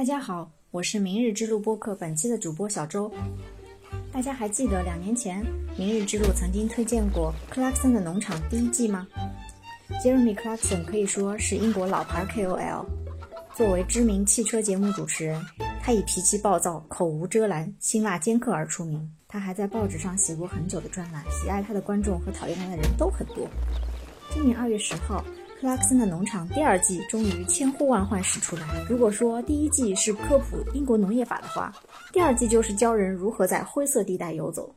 大家好，我是明日之路播客本期的主播小周。大家还记得两年前明日之路曾经推荐过 Clarkson 的农场第一季吗？Jeremy Clarkson 可以说是英国老牌 KOL，作为知名汽车节目主持人，他以脾气暴躁、口无遮拦、辛辣尖刻而出名。他还在报纸上写过很久的专栏，喜爱他的观众和讨厌他的人都很多。今年二月十号。克拉克森的农场第二季终于千呼万唤始出来。如果说第一季是科普英国农业法的话，第二季就是教人如何在灰色地带游走。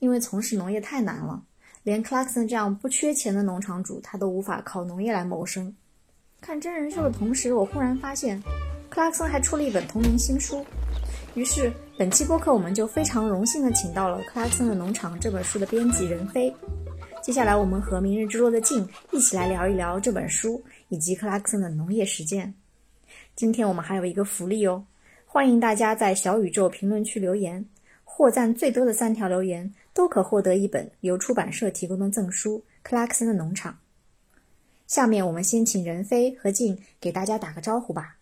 因为从事农业太难了，连克拉克森这样不缺钱的农场主，他都无法靠农业来谋生。看真人秀的同时，我忽然发现，克拉克森还出了一本同名新书。于是本期播客我们就非常荣幸的请到了《克拉克森的农场》这本书的编辑任飞。接下来，我们和明日之路的静一起来聊一聊这本书以及克拉克森的农业实践。今天我们还有一个福利哦，欢迎大家在小宇宙评论区留言，获赞最多的三条留言都可获得一本由出版社提供的赠书《克拉克森的农场》。下面我们先请任飞和静给大家打个招呼吧。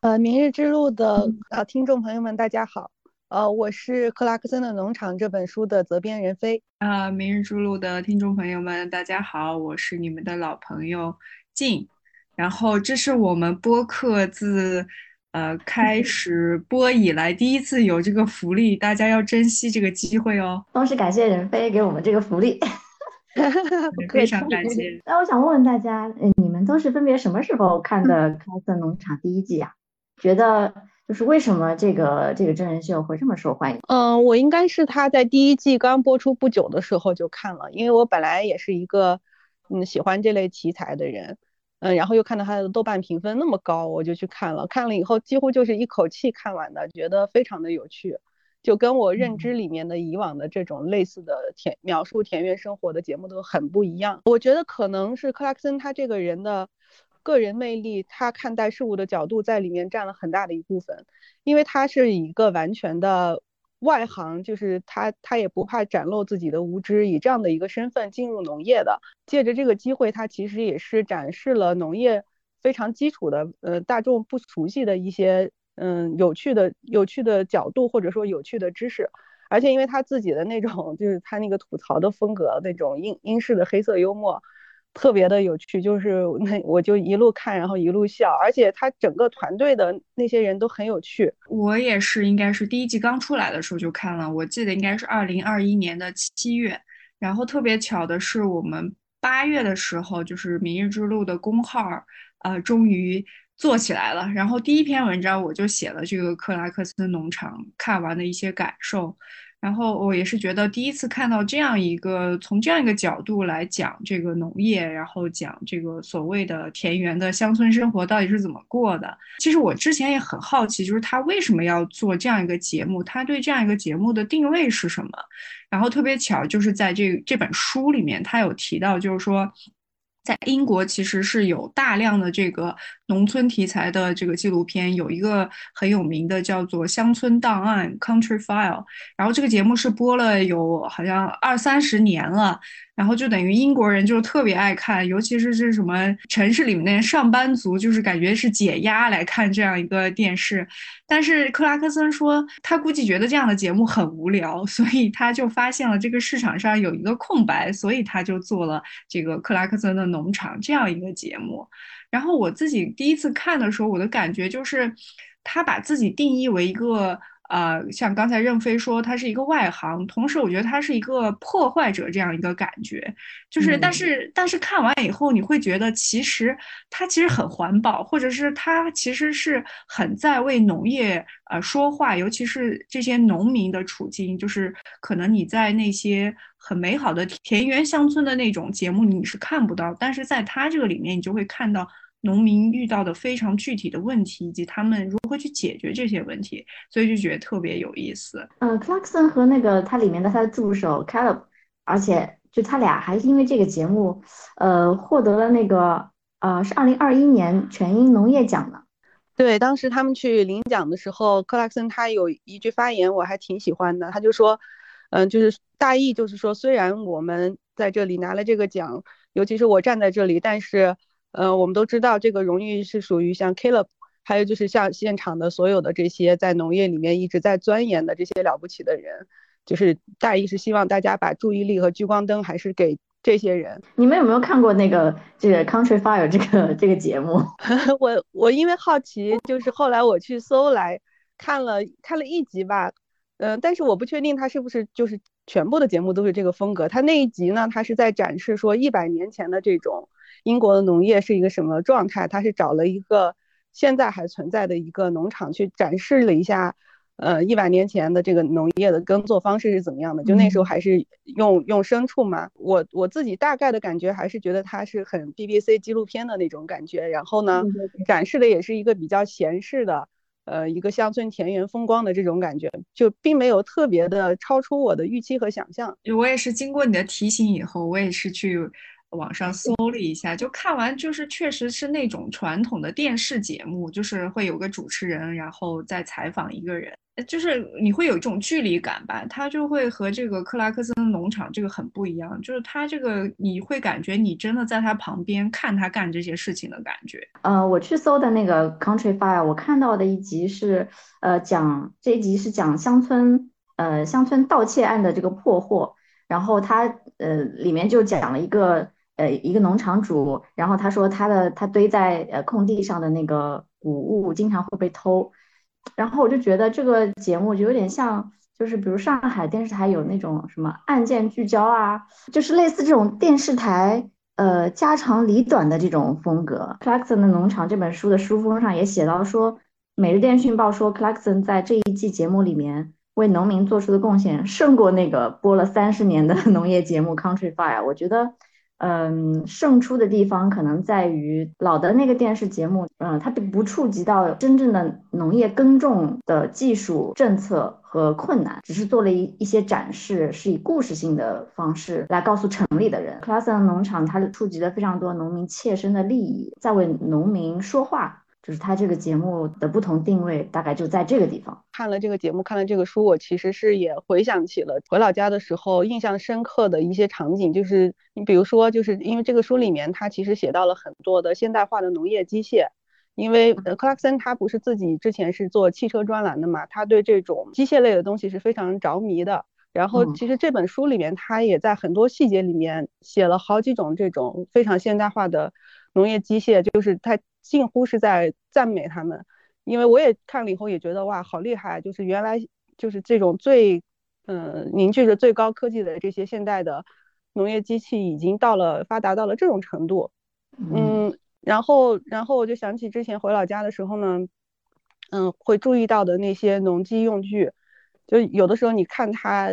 呃，明日之路的呃听众朋友们，大家好。呃，我是克拉克森的农场这本书的责编任飞。啊，明日之路的听众朋友们，大家好，我是你们的老朋友静。然后这是我们播客自呃开 始播以来第一次有这个福利，大家要珍惜这个机会哦。同时感谢任飞给我们这个福利，非常感谢。那我想问问大家，你们都是分别什么时候看的克拉克森农场第一季啊？觉得？就是为什么这个这个真人秀会这么受欢迎？嗯，我应该是他在第一季刚播出不久的时候就看了，因为我本来也是一个嗯喜欢这类题材的人，嗯，然后又看到他的豆瓣评分那么高，我就去看了。看了以后几乎就是一口气看完的，觉得非常的有趣，就跟我认知里面的以往的这种类似的田描述田园生活的节目都很不一样。我觉得可能是克拉克森他这个人的。个人魅力，他看待事物的角度在里面占了很大的一部分，因为他是一个完全的外行，就是他他也不怕展露自己的无知，以这样的一个身份进入农业的，借着这个机会，他其实也是展示了农业非常基础的，呃，大众不熟悉的一些，嗯，有趣的有趣的角度或者说有趣的知识，而且因为他自己的那种就是他那个吐槽的风格，那种英英式的黑色幽默。特别的有趣，就是那我就一路看，然后一路笑，而且他整个团队的那些人都很有趣。我也是，应该是第一季刚出来的时候就看了，我记得应该是二零二一年的七月。然后特别巧的是，我们八月的时候，就是《明日之路》的公号，呃，终于做起来了。然后第一篇文章我就写了这个克拉克森农场看完的一些感受。然后我也是觉得第一次看到这样一个从这样一个角度来讲这个农业，然后讲这个所谓的田园的乡村生活到底是怎么过的。其实我之前也很好奇，就是他为什么要做这样一个节目，他对这样一个节目的定位是什么。然后特别巧，就是在这这本书里面，他有提到，就是说。在英国其实是有大量的这个农村题材的这个纪录片，有一个很有名的叫做《乡村档案》（Country File），然后这个节目是播了有好像二三十年了。然后就等于英国人就特别爱看，尤其是是什么城市里面的上班族，就是感觉是解压来看这样一个电视。但是克拉克森说，他估计觉得这样的节目很无聊，所以他就发现了这个市场上有一个空白，所以他就做了这个克拉克森的农场这样一个节目。然后我自己第一次看的时候，我的感觉就是，他把自己定义为一个。呃，像刚才任飞说，他是一个外行，同时我觉得他是一个破坏者这样一个感觉，就是，但是，但是看完以后，你会觉得其实他其实很环保，或者是他其实是很在为农业呃说话，尤其是这些农民的处境，就是可能你在那些很美好的田园乡村的那种节目你是看不到，但是在他这个里面，你就会看到。农民遇到的非常具体的问题，以及他们如何去解决这些问题，所以就觉得特别有意思。嗯，Clarkson 和那个他里面的他的助手 Caleb，而且就他俩还是因为这个节目，呃，获得了那个呃是二零二一年全英农业奖的。对，当时他们去领奖的时候，克拉克森他有一句发言我还挺喜欢的，他就说，嗯，就是大意就是说，虽然我们在这里拿了这个奖，尤其是我站在这里，但是。呃，我们都知道这个荣誉是属于像 Caleb 还有就是像现场的所有的这些在农业里面一直在钻研的这些了不起的人，就是大意是希望大家把注意力和聚光灯还是给这些人。你们有没有看过那个这个 Country Fire 这个这个节目？我我因为好奇，就是后来我去搜来看了看了一集吧，嗯，但是我不确定他是不是就是全部的节目都是这个风格。他那一集呢，他是在展示说一百年前的这种英国的农业是一个什么状态，他是找了一个。现在还存在的一个农场，去展示了一下，呃，一百年前的这个农业的耕作方式是怎么样的？就那时候还是用用牲畜嘛。我我自己大概的感觉还是觉得它是很 BBC 纪录片的那种感觉。然后呢，展示的也是一个比较闲适的，呃，一个乡村田园风光的这种感觉，就并没有特别的超出我的预期和想象。我也是经过你的提醒以后，我也是去。网上搜了一下，就看完，就是确实是那种传统的电视节目，就是会有个主持人，然后再采访一个人，就是你会有一种距离感吧。他就会和这个克拉克森农场这个很不一样，就是他这个你会感觉你真的在他旁边看他干这些事情的感觉。呃，我去搜的那个 Country Fire，我看到的一集是，呃，讲这一集是讲乡村，呃，乡村盗窃案的这个破获，然后他呃里面就讲了一个。呃，一个农场主，然后他说他的他堆在呃空地上的那个谷物经常会被偷，然后我就觉得这个节目就有点像，就是比如上海电视台有那种什么案件聚焦啊，就是类似这种电视台呃家长里短的这种风格。Clarkson 的农场这本书的书封上也写到说，《每日电讯报》说 Clarkson 在这一季节目里面为农民做出的贡献胜过那个播了三十年的 农业节目 Country Fire。我觉得。嗯，胜出的地方可能在于老的那个电视节目，嗯，它并不触及到真正的农业耕种的技术、政策和困难，只是做了一一些展示，是以故事性的方式来告诉城里的人。克拉森农场它触及了非常多农民切身的利益，在为农民说话。就是他这个节目的不同定位，大概就在这个地方。看了这个节目，看了这个书，我其实是也回想起了回老家的时候印象深刻的一些场景。就是你比如说，就是因为这个书里面他其实写到了很多的现代化的农业机械。因为呃克拉克森他不是自己之前是做汽车专栏的嘛，他对这种机械类的东西是非常着迷的。然后其实这本书里面他也在很多细节里面写了好几种这种非常现代化的农业机械，就是他。近乎是在赞美他们，因为我也看了以后也觉得哇，好厉害！就是原来就是这种最嗯凝聚着最高科技的这些现代的农业机器已经到了发达到了这种程度，嗯，然后然后我就想起之前回老家的时候呢，嗯，会注意到的那些农机用具，就有的时候你看它，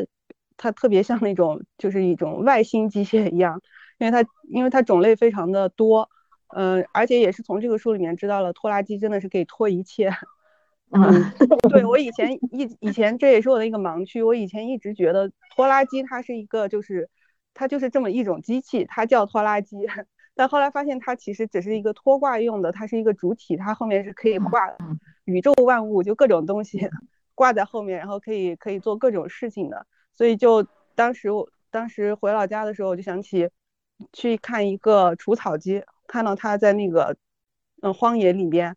它特别像那种就是一种外星机械一样，因为它因为它种类非常的多。嗯，而且也是从这个书里面知道了拖拉机真的是可以拖一切。嗯，对我以前一以前这也是我的一个盲区，我以前一直觉得拖拉机它是一个就是它就是这么一种机器，它叫拖拉机。但后来发现它其实只是一个拖挂用的，它是一个主体，它后面是可以挂宇宙万物就各种东西挂在后面，然后可以可以做各种事情的。所以就当时我当时回老家的时候，我就想起去看一个除草机。看到它在那个，嗯，荒野里边，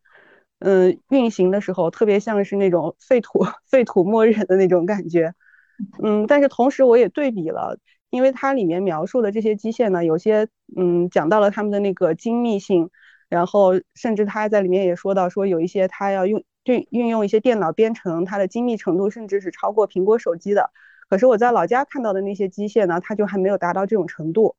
嗯，运行的时候，特别像是那种废土 废土末日的那种感觉，嗯，但是同时我也对比了，因为它里面描述的这些机械呢，有些，嗯，讲到了他们的那个精密性，然后甚至他在里面也说到，说有一些他要用运运用一些电脑编程，它的精密程度甚至是超过苹果手机的。可是我在老家看到的那些机械呢，它就还没有达到这种程度，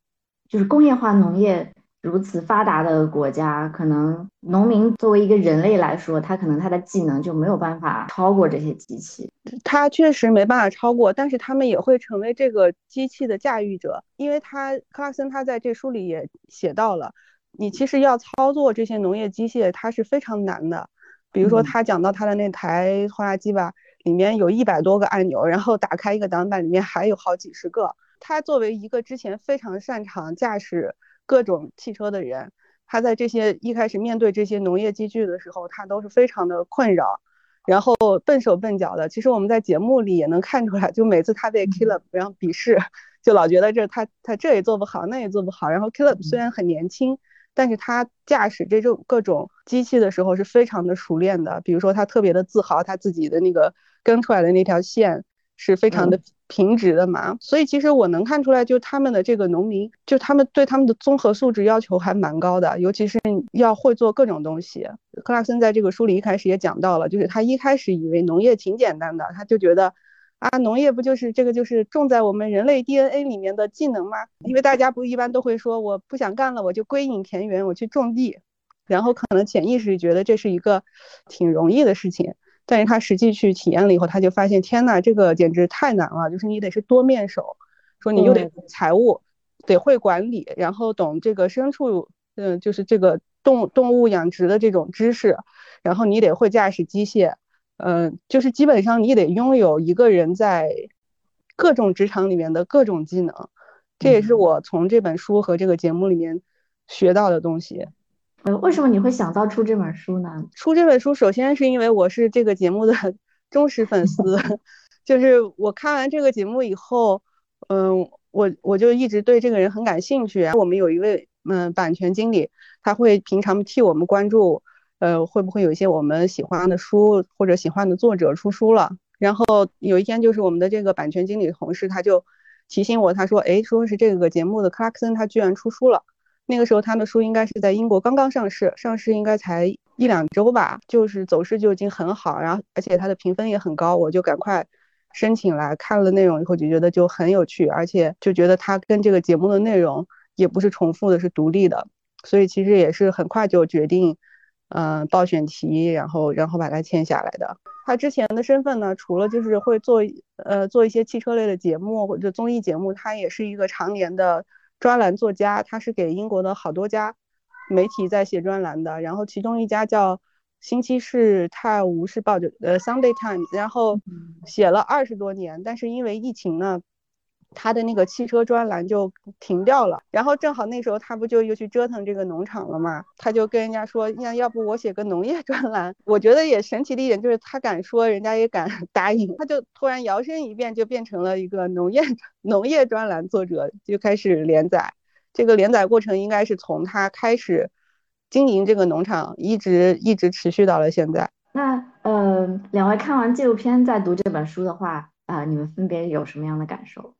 就是工业化农业。如此发达的国家，可能农民作为一个人类来说，他可能他的技能就没有办法超过这些机器。他确实没办法超过，但是他们也会成为这个机器的驾驭者，因为他克拉森他在这书里也写到了，你其实要操作这些农业机械，它是非常难的。比如说他讲到他的那台拖拉机吧，里面有一百多个按钮，然后打开一个挡板，里面还有好几十个。他作为一个之前非常擅长驾驶。各种汽车的人，他在这些一开始面对这些农业机具的时候，他都是非常的困扰，然后笨手笨脚的。其实我们在节目里也能看出来，就每次他被 Kaleb 然后鄙视，就老觉得这他他这也做不好，那也做不好。然后 Kaleb 虽然很年轻，但是他驾驶这种各种机器的时候是非常的熟练的。比如说他特别的自豪他自己的那个跟出来的那条线是非常的平直的嘛。所以其实我能看出来，就他们的这个农民，就他们对他们的综合素质要求还蛮高的，尤其是要会做各种东西。克拉森在这个书里一开始也讲到了，就是他一开始以为农业挺简单的，他就觉得。啊，农业不就是这个就是种在我们人类 DNA 里面的技能吗？因为大家不一般都会说，我不想干了，我就归隐田园，我去种地，然后可能潜意识觉得这是一个挺容易的事情，但是他实际去体验了以后，他就发现，天呐，这个简直太难了，就是你得是多面手，说你又得财务，得会管理，然后懂这个牲畜，嗯，就是这个动动物养殖的这种知识，然后你得会驾驶机械。嗯，就是基本上你得拥有一个人在各种职场里面的各种技能，这也是我从这本书和这个节目里面学到的东西。呃，为什么你会想到出这本书呢？出这本书，首先是因为我是这个节目的 忠实粉丝，就是我看完这个节目以后，嗯，我我就一直对这个人很感兴趣。我们有一位嗯版权经理，他会平常替我们关注。呃，会不会有一些我们喜欢的书或者喜欢的作者出书了？然后有一天，就是我们的这个版权经理同事，他就提醒我，他说：“哎，说是这个节目的克拉克森他居然出书了。”那个时候他的书应该是在英国刚刚上市，上市应该才一两周吧，就是走势就已经很好，然后而且他的评分也很高，我就赶快申请来看了内容以后就觉得就很有趣，而且就觉得他跟这个节目的内容也不是重复的，是独立的，所以其实也是很快就决定。嗯，报选题，然后然后把它签下来的。他之前的身份呢，除了就是会做呃做一些汽车类的节目或者综艺节目，他也是一个常年的专栏作家。他是给英国的好多家媒体在写专栏的，然后其中一家叫《星期四泰晤士报》就呃 Sunday Times，然后写了二十多年，但是因为疫情呢。他的那个汽车专栏就停掉了，然后正好那时候他不就又去折腾这个农场了嘛？他就跟人家说，那要不我写个农业专栏？我觉得也神奇的一点就是他敢说，人家也敢 答应。他就突然摇身一变，就变成了一个农业农业专栏作者，就开始连载。这个连载过程应该是从他开始经营这个农场，一直一直持续到了现在。那呃，两位看完纪录片再读这本书的话，啊，你们分别有什么样的感受？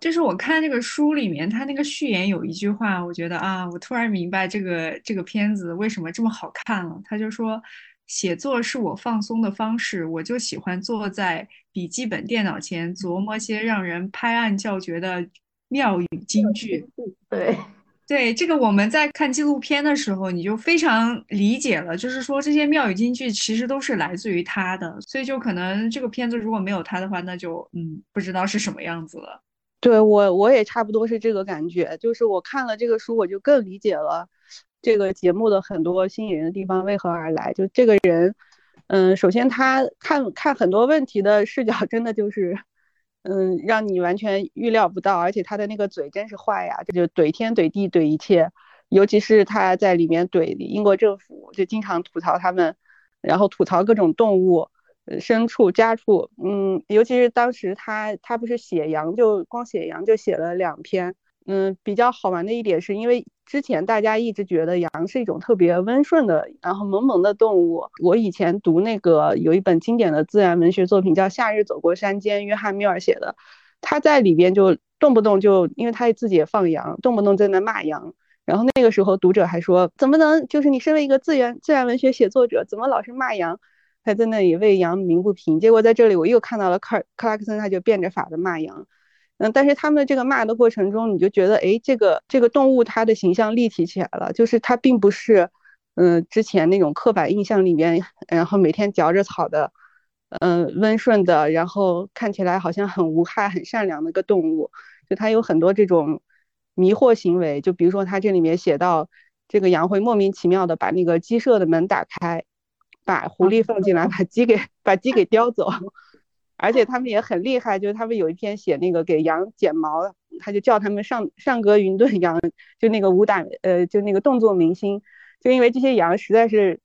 就是我看这个书里面，他那个序言有一句话，我觉得啊，我突然明白这个这个片子为什么这么好看了。他就说，写作是我放松的方式，我就喜欢坐在笔记本电脑前琢磨些让人拍案叫绝的妙语金句。对 对，这个我们在看纪录片的时候，你就非常理解了，就是说这些妙语金句其实都是来自于他的，所以就可能这个片子如果没有他的话，那就嗯不知道是什么样子了。对我，我也差不多是这个感觉。就是我看了这个书，我就更理解了这个节目的很多吸引人的地方为何而来。就这个人，嗯，首先他看看很多问题的视角，真的就是，嗯，让你完全预料不到。而且他的那个嘴真是坏呀，这就怼天怼地怼一切。尤其是他在里面怼英国政府，就经常吐槽他们，然后吐槽各种动物。牲畜、家畜，嗯，尤其是当时他他不是写羊，就光写羊就写了两篇，嗯，比较好玩的一点是因为之前大家一直觉得羊是一种特别温顺的，然后萌萌的动物。我以前读那个有一本经典的自然文学作品叫《夏日走过山间》，约翰·缪尔写的，他在里边就动不动就，因为他自己也放羊，动不动在那骂羊，然后那个时候读者还说，怎么能就是你身为一个自然自然文学写作者，怎么老是骂羊？还在那里为羊鸣不平，结果在这里我又看到了克克拉克森，他就变着法的骂羊，嗯，但是他们这个骂的过程中，你就觉得，哎，这个这个动物它的形象立体起来了，就是它并不是，嗯，之前那种刻板印象里面，然后每天嚼着草的，嗯，温顺的，然后看起来好像很无害、很善良的一个动物，就它有很多这种迷惑行为，就比如说它这里面写到，这个羊会莫名其妙的把那个鸡舍的门打开。把狐狸放进来，把鸡给把鸡给叼走，而且他们也很厉害，就是他们有一篇写那个给羊剪毛，他就叫他们上上格云顿羊，就那个武打呃就那个动作明星，就因为这些羊实在是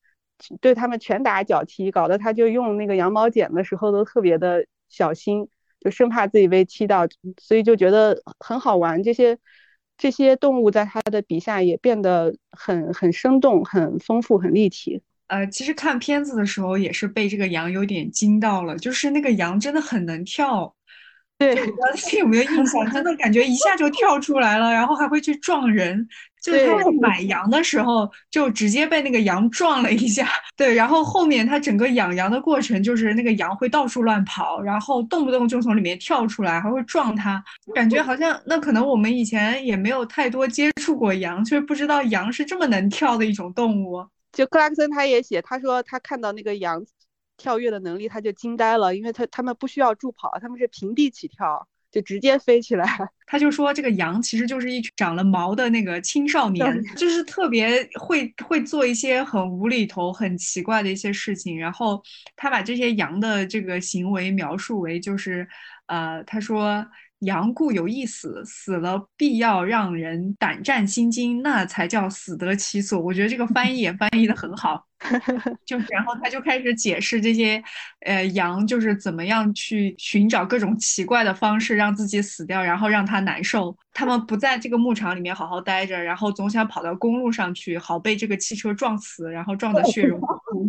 对他们拳打脚踢，搞得他就用那个羊毛剪的时候都特别的小心，就生怕自己被踢到，所以就觉得很好玩。这些这些动物在他的笔下也变得很很生动、很丰富、很立体。呃，其实看片子的时候也是被这个羊有点惊到了，就是那个羊真的很能跳。对，我不知道你有没有印象，真的感觉一下就跳出来了，然后还会去撞人。就是他买羊的时候，就直接被那个羊撞了一下。对，然后后面他整个养羊的过程，就是那个羊会到处乱跑，然后动不动就从里面跳出来，还会撞他。感觉好像那可能我们以前也没有太多接触过羊，却不知道羊是这么能跳的一种动物。就克拉克森他也写，他说他看到那个羊跳跃的能力，他就惊呆了，因为他他们不需要助跑，他们是平地起跳。就直接飞起来，他就说这个羊其实就是一群长了毛的那个青少年，就是特别会会做一些很无厘头、很奇怪的一些事情。然后他把这些羊的这个行为描述为就是，呃，他说。羊固有一死，死了必要让人胆战心惊，那才叫死得其所。我觉得这个 翻译也翻译的很好，就然后他就开始解释这些，呃，羊就是怎么样去寻找各种奇怪的方式让自己死掉，然后让他难受。他们不在这个牧场里面好好待着，然后总想跑到公路上去，好被这个汽车撞死，然后撞得血肉模糊。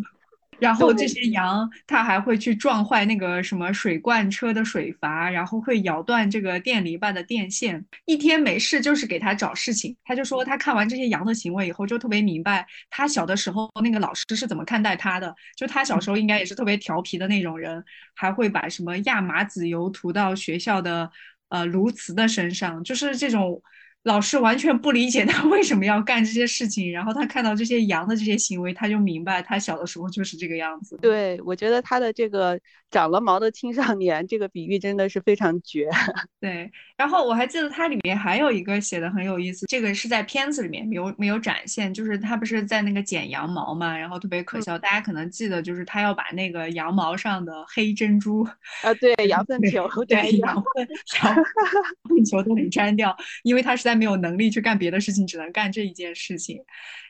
然后这些羊，它还会去撞坏那个什么水罐车的水阀，然后会咬断这个电篱笆的电线。一天没事就是给他找事情。他就说他看完这些羊的行为以后，就特别明白他小的时候那个老师是怎么看待他的。就他小时候应该也是特别调皮的那种人，还会把什么亚麻籽油涂到学校的呃鸬鹚的身上，就是这种。老师完全不理解他为什么要干这些事情，然后他看到这些羊的这些行为，他就明白他小的时候就是这个样子。对，我觉得他的这个长了毛的青少年这个比喻真的是非常绝。对，然后我还记得它里面还有一个写的很有意思，这个是在片子里面没有没有展现，就是他不是在那个剪羊毛嘛，然后特别可笑，大家可能记得就是他要把那个羊毛上的黑珍珠啊，对，羊粪球，对，羊粪羊粪球都给粘掉，因为他实在。没有能力去干别的事情，只能干这一件事情。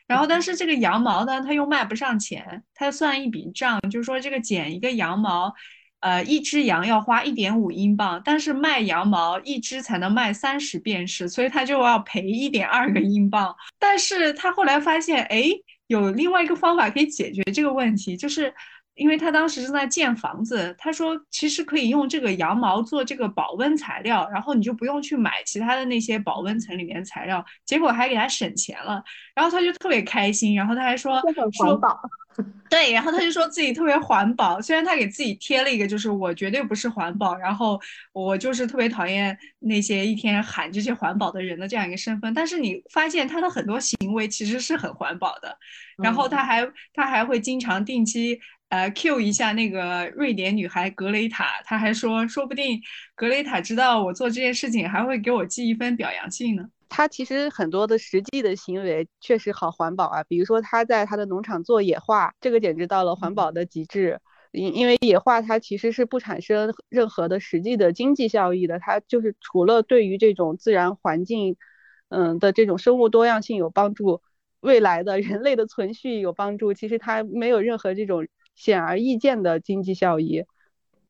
然后，但是这个羊毛呢，他又卖不上钱，他算一笔账，就是说这个剪一个羊毛，呃，一只羊要花一点五英镑，但是卖羊毛一只才能卖三十便士，所以他就要赔一点二个英镑。但是他后来发现，哎，有另外一个方法可以解决这个问题，就是。因为他当时正在建房子，他说其实可以用这个羊毛做这个保温材料，然后你就不用去买其他的那些保温层里面材料，结果还给他省钱了，然后他就特别开心，然后他还说环保，对，然后他就说自己特别环保，虽然他给自己贴了一个就是我绝对不是环保，然后我就是特别讨厌那些一天喊这些环保的人的这样一个身份，但是你发现他的很多行为其实是很环保的，然后他还他还会经常定期。呃，Q 一下那个瑞典女孩格雷塔，她还说，说不定格雷塔知道我做这件事情，还会给我寄一份表扬信呢。她其实很多的实际的行为确实好环保啊，比如说她在她的农场做野化，这个简直到了环保的极致。因因为野化它其实是不产生任何的实际的经济效益的，它就是除了对于这种自然环境，嗯的这种生物多样性有帮助，未来的人类的存续有帮助，其实它没有任何这种。显而易见的经济效益，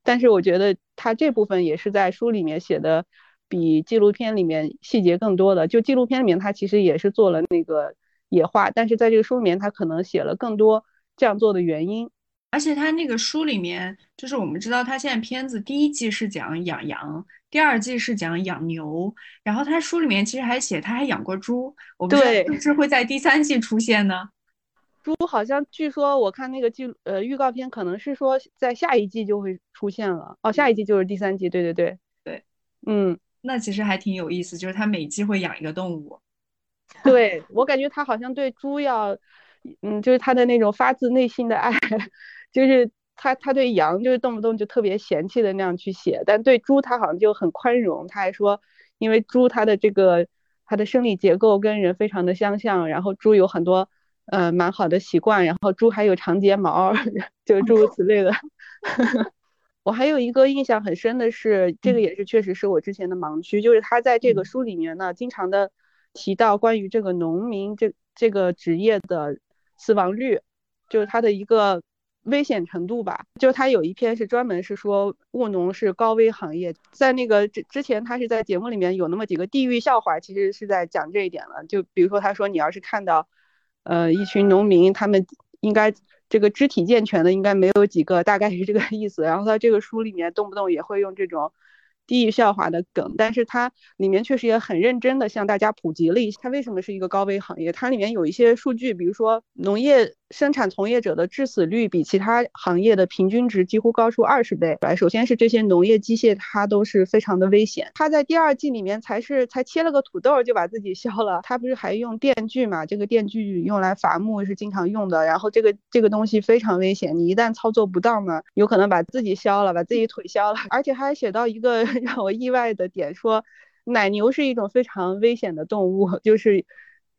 但是我觉得他这部分也是在书里面写的比纪录片里面细节更多的。就纪录片里面他其实也是做了那个野化，但是在这个书里面他可能写了更多这样做的原因。而且他那个书里面，就是我们知道他现在片子第一季是讲养羊，第二季是讲养牛，然后他书里面其实还写他还养过猪，我不知道是不是会在第三季出现呢？猪好像据说我看那个纪呃预告片，可能是说在下一季就会出现了。哦，下一季就是第三季，对对对。对，嗯，那其实还挺有意思，就是他每季会养一个动物，对我感觉他好像对猪要，嗯，就是他的那种发自内心的爱，就是他他对羊就是动不动就特别嫌弃的那样去写，但对猪他好像就很宽容，他还说因为猪它的这个它的生理结构跟人非常的相像，然后猪有很多。呃，蛮好的习惯。然后猪还有长睫毛，就诸如此类的。我还有一个印象很深的是，这个也是确实是我之前的盲区，就是他在这个书里面呢，经常的提到关于这个农民这这个职业的死亡率，就是他的一个危险程度吧。就他有一篇是专门是说务农是高危行业，在那个之之前，他是在节目里面有那么几个地域笑话，其实是在讲这一点了。就比如说他说，你要是看到，呃，一群农民，他们应该这个肢体健全的应该没有几个，大概是这个意思。然后他这个书里面动不动也会用这种。地域笑话的梗，但是它里面确实也很认真的向大家普及了一下，它为什么是一个高危行业。它里面有一些数据，比如说农业生产从业者的致死率比其他行业的平均值几乎高出二十倍。来，首先是这些农业机械，它都是非常的危险。它在第二季里面才是才切了个土豆就把自己削了，它不是还用电锯嘛？这个电锯用来伐木是经常用的，然后这个这个东西非常危险，你一旦操作不当呢，有可能把自己削了，把自己腿削了。而且还写到一个。让我意外的点说，奶牛是一种非常危险的动物，就是，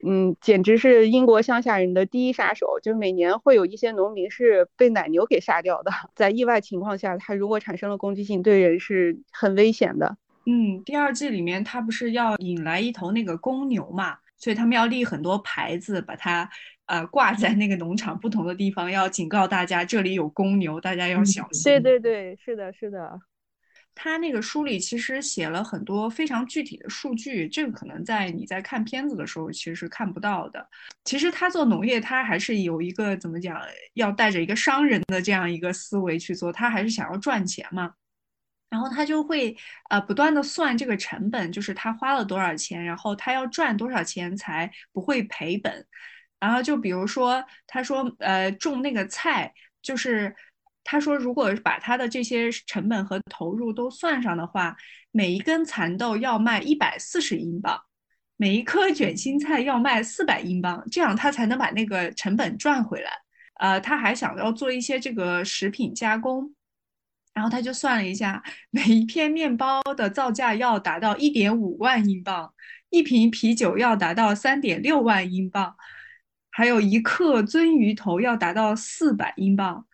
嗯，简直是英国乡下人的第一杀手。就是每年会有一些农民是被奶牛给杀掉的，在意外情况下，它如果产生了攻击性，对人是很危险的。嗯，第二季里面它不是要引来一头那个公牛嘛，所以他们要立很多牌子，把它呃挂在那个农场不同的地方，要警告大家这里有公牛，大家要小心。对对对，是的，是的。他那个书里其实写了很多非常具体的数据，这个可能在你在看片子的时候其实是看不到的。其实他做农业，他还是有一个怎么讲，要带着一个商人的这样一个思维去做，他还是想要赚钱嘛。然后他就会呃不断的算这个成本，就是他花了多少钱，然后他要赚多少钱才不会赔本。然后就比如说他说呃种那个菜就是。他说，如果把他的这些成本和投入都算上的话，每一根蚕豆要卖一百四十英镑，每一颗卷心菜要卖四百英镑，这样他才能把那个成本赚回来。呃，他还想要做一些这个食品加工，然后他就算了一下，每一片面包的造价要达到一点五万英镑，一瓶啤酒要达到三点六万英镑，还有一克鳟鱼头要达到四百英镑，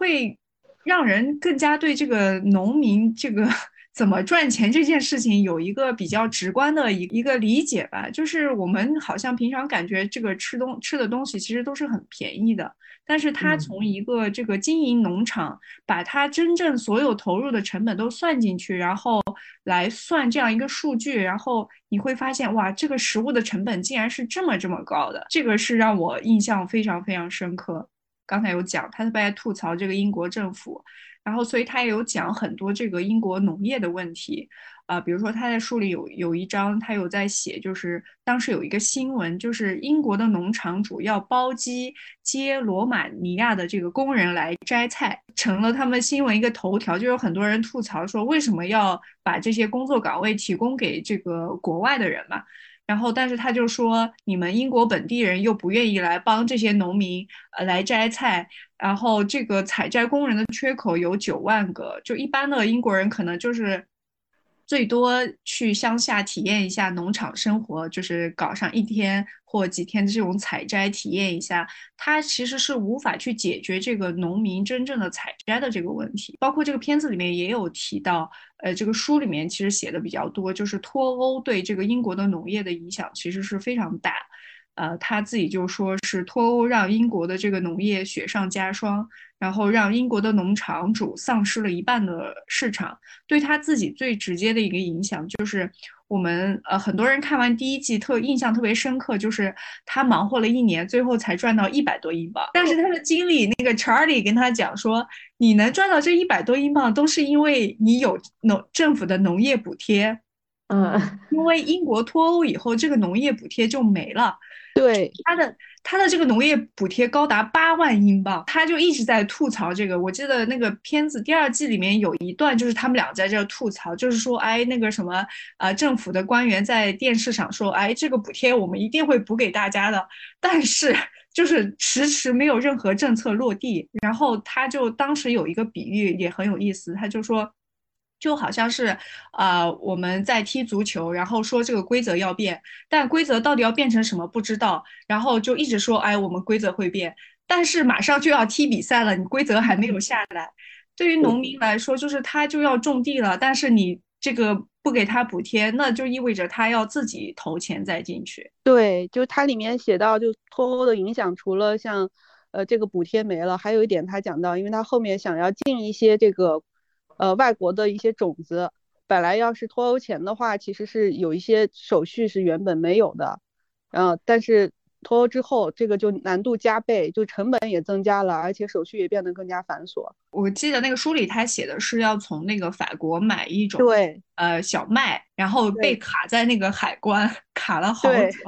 会。让人更加对这个农民这个 怎么赚钱这件事情有一个比较直观的一一个理解吧。就是我们好像平常感觉这个吃东吃的东西其实都是很便宜的，但是他从一个这个经营农场，把他真正所有投入的成本都算进去，然后来算这样一个数据，然后你会发现哇，这个食物的成本竟然是这么这么高的，这个是让我印象非常非常深刻。刚才有讲，他特别爱吐槽这个英国政府，然后所以他也有讲很多这个英国农业的问题，啊，比如说他在书里有有一章，他有在写，就是当时有一个新闻，就是英国的农场主要包机接罗马尼亚的这个工人来摘菜，成了他们新闻一个头条，就有很多人吐槽说，为什么要把这些工作岗位提供给这个国外的人嘛？然后，但是他就说，你们英国本地人又不愿意来帮这些农民，呃，来摘菜。然后，这个采摘工人的缺口有九万个，就一般的英国人可能就是。最多去乡下体验一下农场生活，就是搞上一天或几天的这种采摘体验一下，它其实是无法去解决这个农民真正的采摘的这个问题。包括这个片子里面也有提到，呃，这个书里面其实写的比较多，就是脱欧对这个英国的农业的影响其实是非常大。呃，他自己就说是脱欧让英国的这个农业雪上加霜，然后让英国的农场主丧失了一半的市场。对他自己最直接的一个影响就是，我们呃很多人看完第一季特印象特别深刻，就是他忙活了一年，最后才赚到一百多英镑。但是他的经理那个 Charlie 跟他讲说，你能赚到这一百多英镑，都是因为你有农政府的农业补贴。嗯，因为英国脱欧以后，这个农业补贴就没了。对他的他的这个农业补贴高达八万英镑，他就一直在吐槽这个。我记得那个片子第二季里面有一段，就是他们俩在这吐槽，就是说，哎，那个什么，呃，政府的官员在电视上说，哎，这个补贴我们一定会补给大家的，但是就是迟迟没有任何政策落地。然后他就当时有一个比喻也很有意思，他就说。就好像是，呃，我们在踢足球，然后说这个规则要变，但规则到底要变成什么不知道，然后就一直说，哎，我们规则会变，但是马上就要踢比赛了，你规则还没有下来。对于农民来说，就是他就要种地了，但是你这个不给他补贴，那就意味着他要自己投钱再进去。对，就它里面写到，就脱欧的影响，除了像。呃，这个补贴没了。还有一点，他讲到，因为他后面想要进一些这个，呃，外国的一些种子，本来要是脱欧前的话，其实是有一些手续是原本没有的，嗯，但是。脱欧之后，这个就难度加倍，就成本也增加了，而且手续也变得更加繁琐。我记得那个书里他写的是要从那个法国买一种对呃小麦，然后被卡在那个海关卡了好久，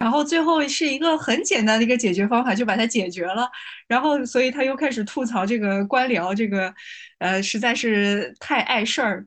然后最后是一个很简单的一个解决方法就把它解决了，然后所以他又开始吐槽这个官僚这个呃实在是太碍事儿。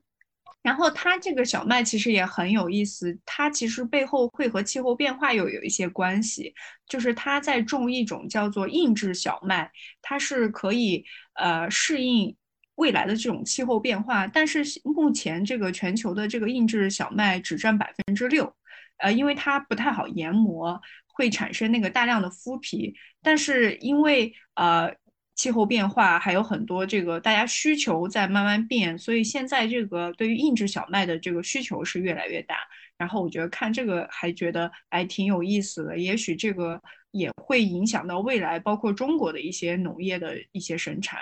然后它这个小麦其实也很有意思，它其实背后会和气候变化又有一些关系。就是它在种一种叫做硬质小麦，它是可以呃适应未来的这种气候变化。但是目前这个全球的这个硬质小麦只占百分之六，呃，因为它不太好研磨，会产生那个大量的麸皮。但是因为呃。气候变化还有很多，这个大家需求在慢慢变，所以现在这个对于硬质小麦的这个需求是越来越大。然后我觉得看这个还觉得还挺有意思的，也许这个也会影响到未来，包括中国的一些农业的一些生产。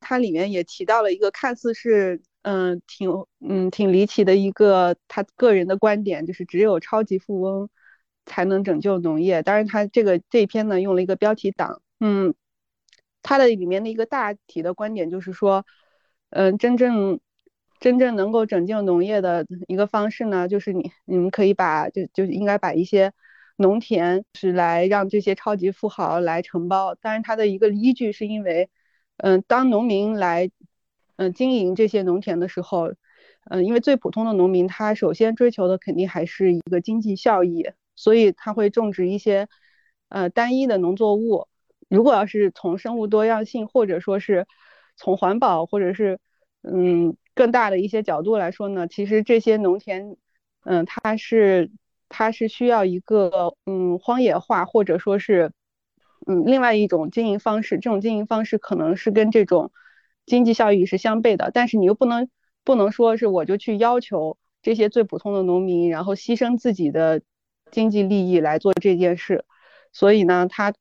它里面也提到了一个看似是嗯挺嗯挺离奇的一个他个人的观点，就是只有超级富翁才能拯救农业。当然，他这个这一篇呢用了一个标题党，嗯。它的里面的一个大体的观点就是说，嗯，真正真正能够拯救农业的一个方式呢，就是你你们可以把就就应该把一些农田是来让这些超级富豪来承包。但是，它的一个依据是因为，嗯，当农民来嗯经营这些农田的时候，嗯，因为最普通的农民他首先追求的肯定还是一个经济效益，所以他会种植一些呃单一的农作物。如果要是从生物多样性，或者说是从环保，或者是嗯更大的一些角度来说呢，其实这些农田，嗯，它是它是需要一个嗯荒野化，或者说是嗯另外一种经营方式。这种经营方式可能是跟这种经济效益是相悖的，但是你又不能不能说是我就去要求这些最普通的农民，然后牺牲自己的经济利益来做这件事。所以呢，他。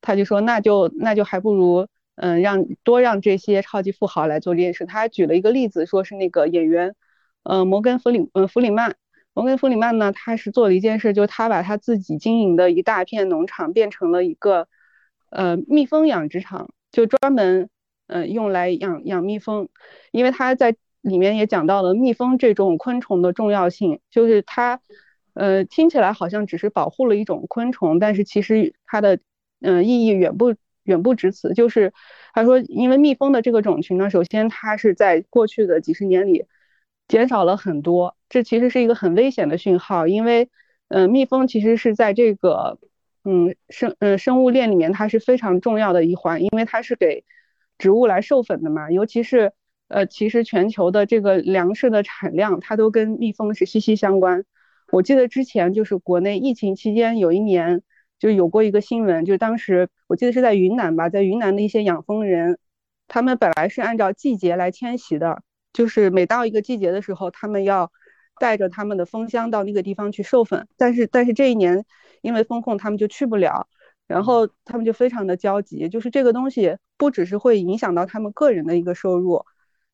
他就说，那就那就还不如，嗯，让多让这些超级富豪来做这件事。他还举了一个例子，说是那个演员，嗯，摩根弗里，嗯，弗里曼。摩根弗里曼呢，他是做了一件事，就是他把他自己经营的一大片农场变成了一个，呃，蜜蜂养殖场，就专门，嗯，用来养养蜜蜂。因为他在里面也讲到了蜜蜂这种昆虫的重要性，就是他，呃，听起来好像只是保护了一种昆虫，但是其实它的。嗯，意义远不远不止此。就是他说，因为蜜蜂的这个种群呢，首先它是在过去的几十年里减少了很多，这其实是一个很危险的讯号。因为，嗯，蜜蜂其实是在这个嗯生嗯生物链里面，它是非常重要的一环，因为它是给植物来授粉的嘛。尤其是呃，其实全球的这个粮食的产量，它都跟蜜蜂是息息相关。我记得之前就是国内疫情期间有一年。就有过一个新闻，就是当时我记得是在云南吧，在云南的一些养蜂人，他们本来是按照季节来迁徙的，就是每到一个季节的时候，他们要带着他们的蜂箱到那个地方去授粉。但是，但是这一年因为风控，他们就去不了，然后他们就非常的焦急。就是这个东西不只是会影响到他们个人的一个收入，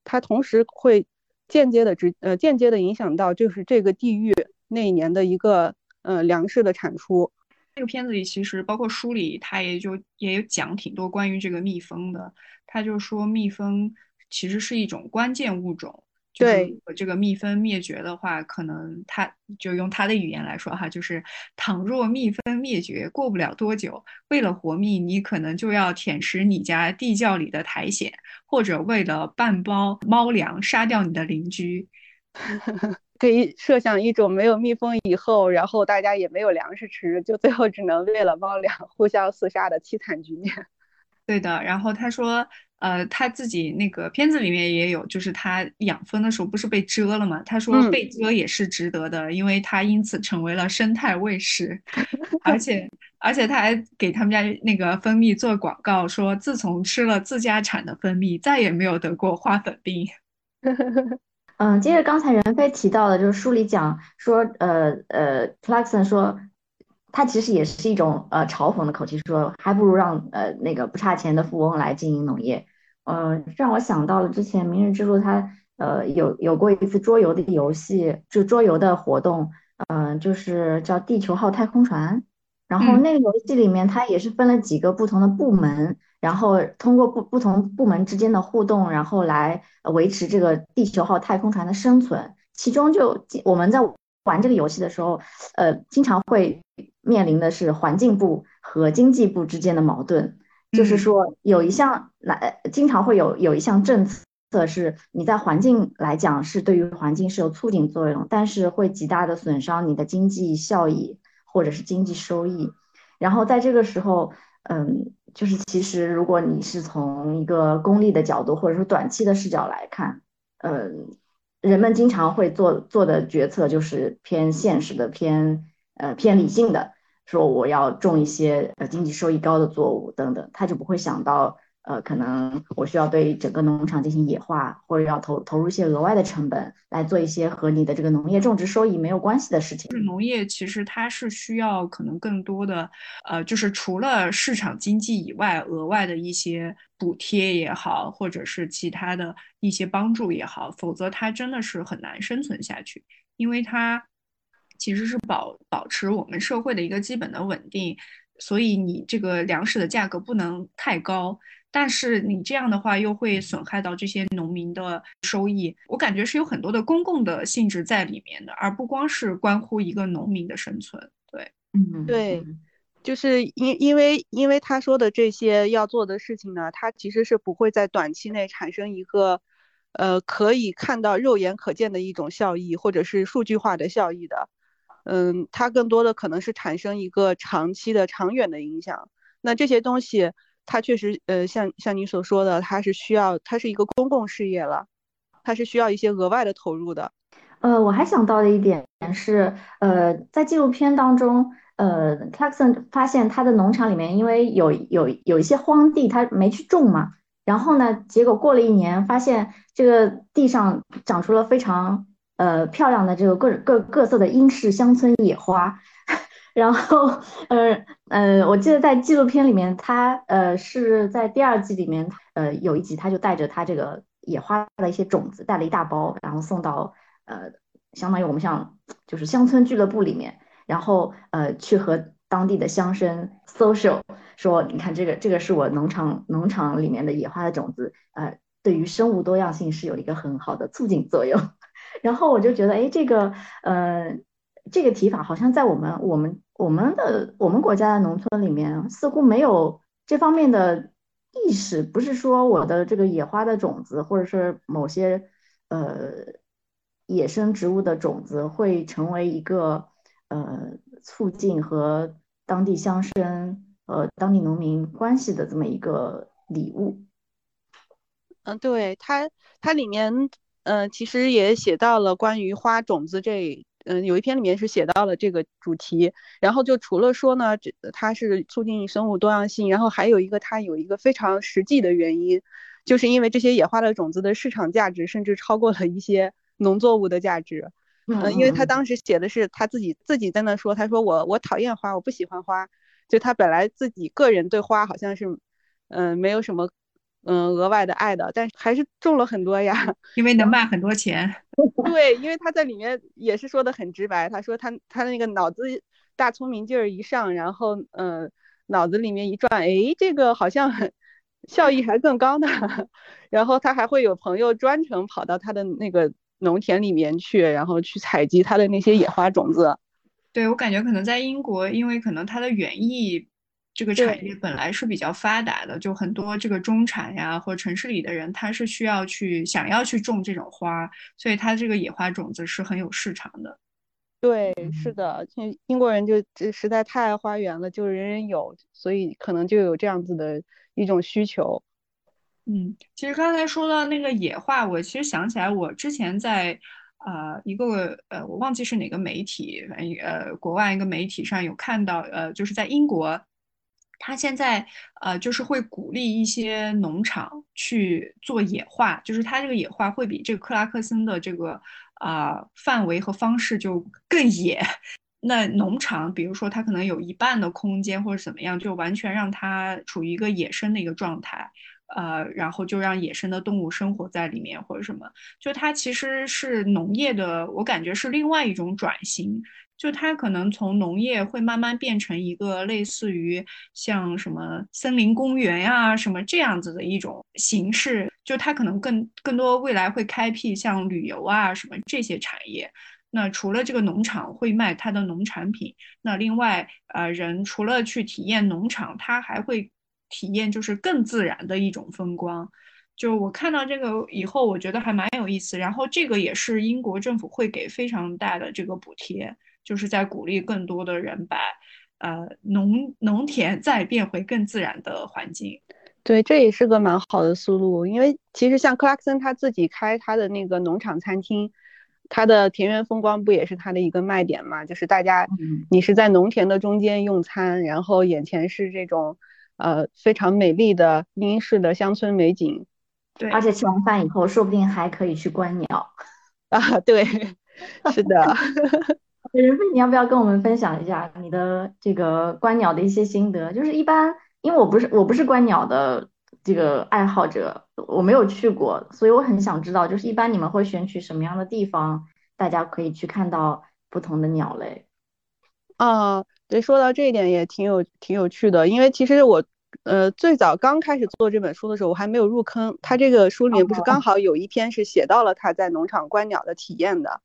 它同时会间接的直呃间接的影响到就是这个地域那一年的一个呃粮食的产出。这个片子里其实包括书里，他也就也有讲挺多关于这个蜜蜂的。他就说蜜蜂其实是一种关键物种，对，这个蜜蜂灭绝的话，可能他就用他的语言来说哈，就是倘若蜜蜂灭绝，过不了多久，为了活命，你可能就要舔食你家地窖里的苔藓，或者为了半包猫粮杀掉你的邻居。可以设想一种没有蜜蜂以后，然后大家也没有粮食吃，就最后只能为了猫粮互相厮杀的凄惨局面。对的，然后他说，呃，他自己那个片子里面也有，就是他养蜂的时候不是被蛰了嘛？他说被蛰也是值得的，因为他因此成为了生态卫士，而且而且他还给他们家那个蜂蜜做广告，说自从吃了自家产的蜂蜜，再也没有得过花粉病。嗯，接着刚才任飞提到的，就是书里讲说，呃呃，Clarkson 说，他其实也是一种呃嘲讽的口气，说还不如让呃那个不差钱的富翁来经营农业。嗯，让我想到了之前《明日之路》它呃有有过一次桌游的游戏，就桌游的活动，嗯，就是叫地球号太空船。然后那个游戏里面，它也是分了几个不同的部门，然后通过不不同部门之间的互动，然后来维持这个地球号太空船的生存。其中就我们在玩这个游戏的时候，呃，经常会面临的是环境部和经济部之间的矛盾，就是说有一项来经常会有有一项政策是你在环境来讲是对于环境是有促进作用，但是会极大的损伤你的经济效益。或者是经济收益，然后在这个时候，嗯，就是其实如果你是从一个功利的角度，或者说短期的视角来看，嗯，人们经常会做做的决策就是偏现实的、偏呃偏理性的，说我要种一些呃经济收益高的作物等等，他就不会想到。呃，可能我需要对整个农场进行野化，或者要投投入一些额外的成本来做一些和你的这个农业种植收益没有关系的事情。就是农业其实它是需要可能更多的，呃，就是除了市场经济以外，额外的一些补贴也好，或者是其他的一些帮助也好，否则它真的是很难生存下去，因为它其实是保保持我们社会的一个基本的稳定，所以你这个粮食的价格不能太高。但是你这样的话又会损害到这些农民的收益，我感觉是有很多的公共的性质在里面的，而不光是关乎一个农民的生存。对，嗯，对，就是因因为因为他说的这些要做的事情呢，他其实是不会在短期内产生一个，呃，可以看到肉眼可见的一种效益，或者是数据化的效益的。嗯，它更多的可能是产生一个长期的、长远的影响。那这些东西。它确实，呃，像像你所说的，它是需要，它是一个公共事业了，它是需要一些额外的投入的。呃，我还想到的一点是，呃，在纪录片当中，呃 c l a r k s o n 发现他的农场里面，因为有有有一些荒地，他没去种嘛，然后呢，结果过了一年，发现这个地上长出了非常呃漂亮的这个各各各色的英式乡村野花。然后，呃呃，我记得在纪录片里面，他呃是在第二季里面，呃有一集他就带着他这个野花的一些种子，带了一大包，然后送到呃相当于我们像就是乡村俱乐部里面，然后呃去和当地的乡绅 social 说，你看这个这个是我农场农场里面的野花的种子，呃对于生物多样性是有一个很好的促进作用。然后我就觉得，哎，这个呃这个提法好像在我们我们。我们的我们国家的农村里面似乎没有这方面的意识，不是说我的这个野花的种子，或者是某些呃野生植物的种子会成为一个呃促进和当地乡绅呃当地农民关系的这么一个礼物。嗯，对它它里面嗯其实也写到了关于花种子这。嗯，有一篇里面是写到了这个主题，然后就除了说呢，这它是促进生物多样性，然后还有一个它有一个非常实际的原因，就是因为这些野花的种子的市场价值甚至超过了一些农作物的价值。嗯，因为他当时写的是他自己自己在那说，他说我我讨厌花，我不喜欢花，就他本来自己个人对花好像是嗯没有什么。嗯，额外的爱的，但是还是种了很多呀，因为能卖很多钱。对，因为他在里面也是说的很直白，他说他他那个脑子大聪明劲儿一上，然后嗯，脑子里面一转，哎，这个好像效益还更高呢。然后他还会有朋友专程跑到他的那个农田里面去，然后去采集他的那些野花种子。对我感觉可能在英国，因为可能它的园艺。这个产业本来是比较发达的，就很多这个中产呀，或城市里的人，他是需要去想要去种这种花，所以他这个野花种子是很有市场的。对，是的，英英国人就这实在太爱花园了，就人人有，所以可能就有这样子的一种需求。嗯，其实刚才说到那个野花，我其实想起来，我之前在呃一个呃我忘记是哪个媒体，反正呃国外一个媒体上有看到，呃就是在英国。他现在呃，就是会鼓励一些农场去做野化，就是他这个野化会比这个克拉克森的这个啊范围和方式就更野。那农场，比如说它可能有一半的空间或者怎么样，就完全让它处于一个野生的一个状态，呃，然后就让野生的动物生活在里面或者什么，就它其实是农业的，我感觉是另外一种转型。就它可能从农业会慢慢变成一个类似于像什么森林公园呀什么这样子的一种形式，就它可能更更多未来会开辟像旅游啊什么这些产业。那除了这个农场会卖它的农产品，那另外呃人除了去体验农场，他还会体验就是更自然的一种风光。就我看到这个以后，我觉得还蛮有意思。然后这个也是英国政府会给非常大的这个补贴。就是在鼓励更多的人把，呃，农农田再变回更自然的环境。对，这也是个蛮好的思路。因为其实像克拉克森他自己开他的那个农场餐厅，他的田园风光不也是他的一个卖点嘛？就是大家你是在农田的中间用餐，然后眼前是这种呃非常美丽的英式的乡村美景。对，而且吃完饭以后，说不定还可以去观鸟。啊，对，是的。任飞，你要不要跟我们分享一下你的这个观鸟的一些心得？就是一般，因为我不是我不是观鸟的这个爱好者，我没有去过，所以我很想知道，就是一般你们会选取什么样的地方，大家可以去看到不同的鸟类。啊，对，说到这一点也挺有挺有趣的，因为其实我呃最早刚开始做这本书的时候，我还没有入坑。他这个书里面不是刚好有一篇是写到了他在农场观鸟的体验的，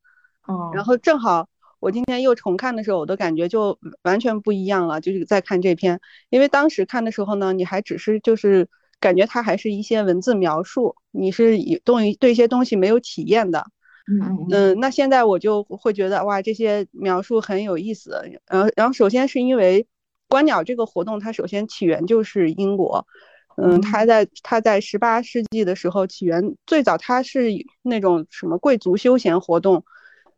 哦，然后正好。我今天又重看的时候，我的感觉就完全不一样了。就是在看这篇，因为当时看的时候呢，你还只是就是感觉它还是一些文字描述，你是以对对一些东西没有体验的。嗯嗯。那现在我就会觉得哇，这些描述很有意思。然后然后首先是因为观鸟这个活动，它首先起源就是英国。嗯，它在它在十八世纪的时候起源，最早它是那种什么贵族休闲活动。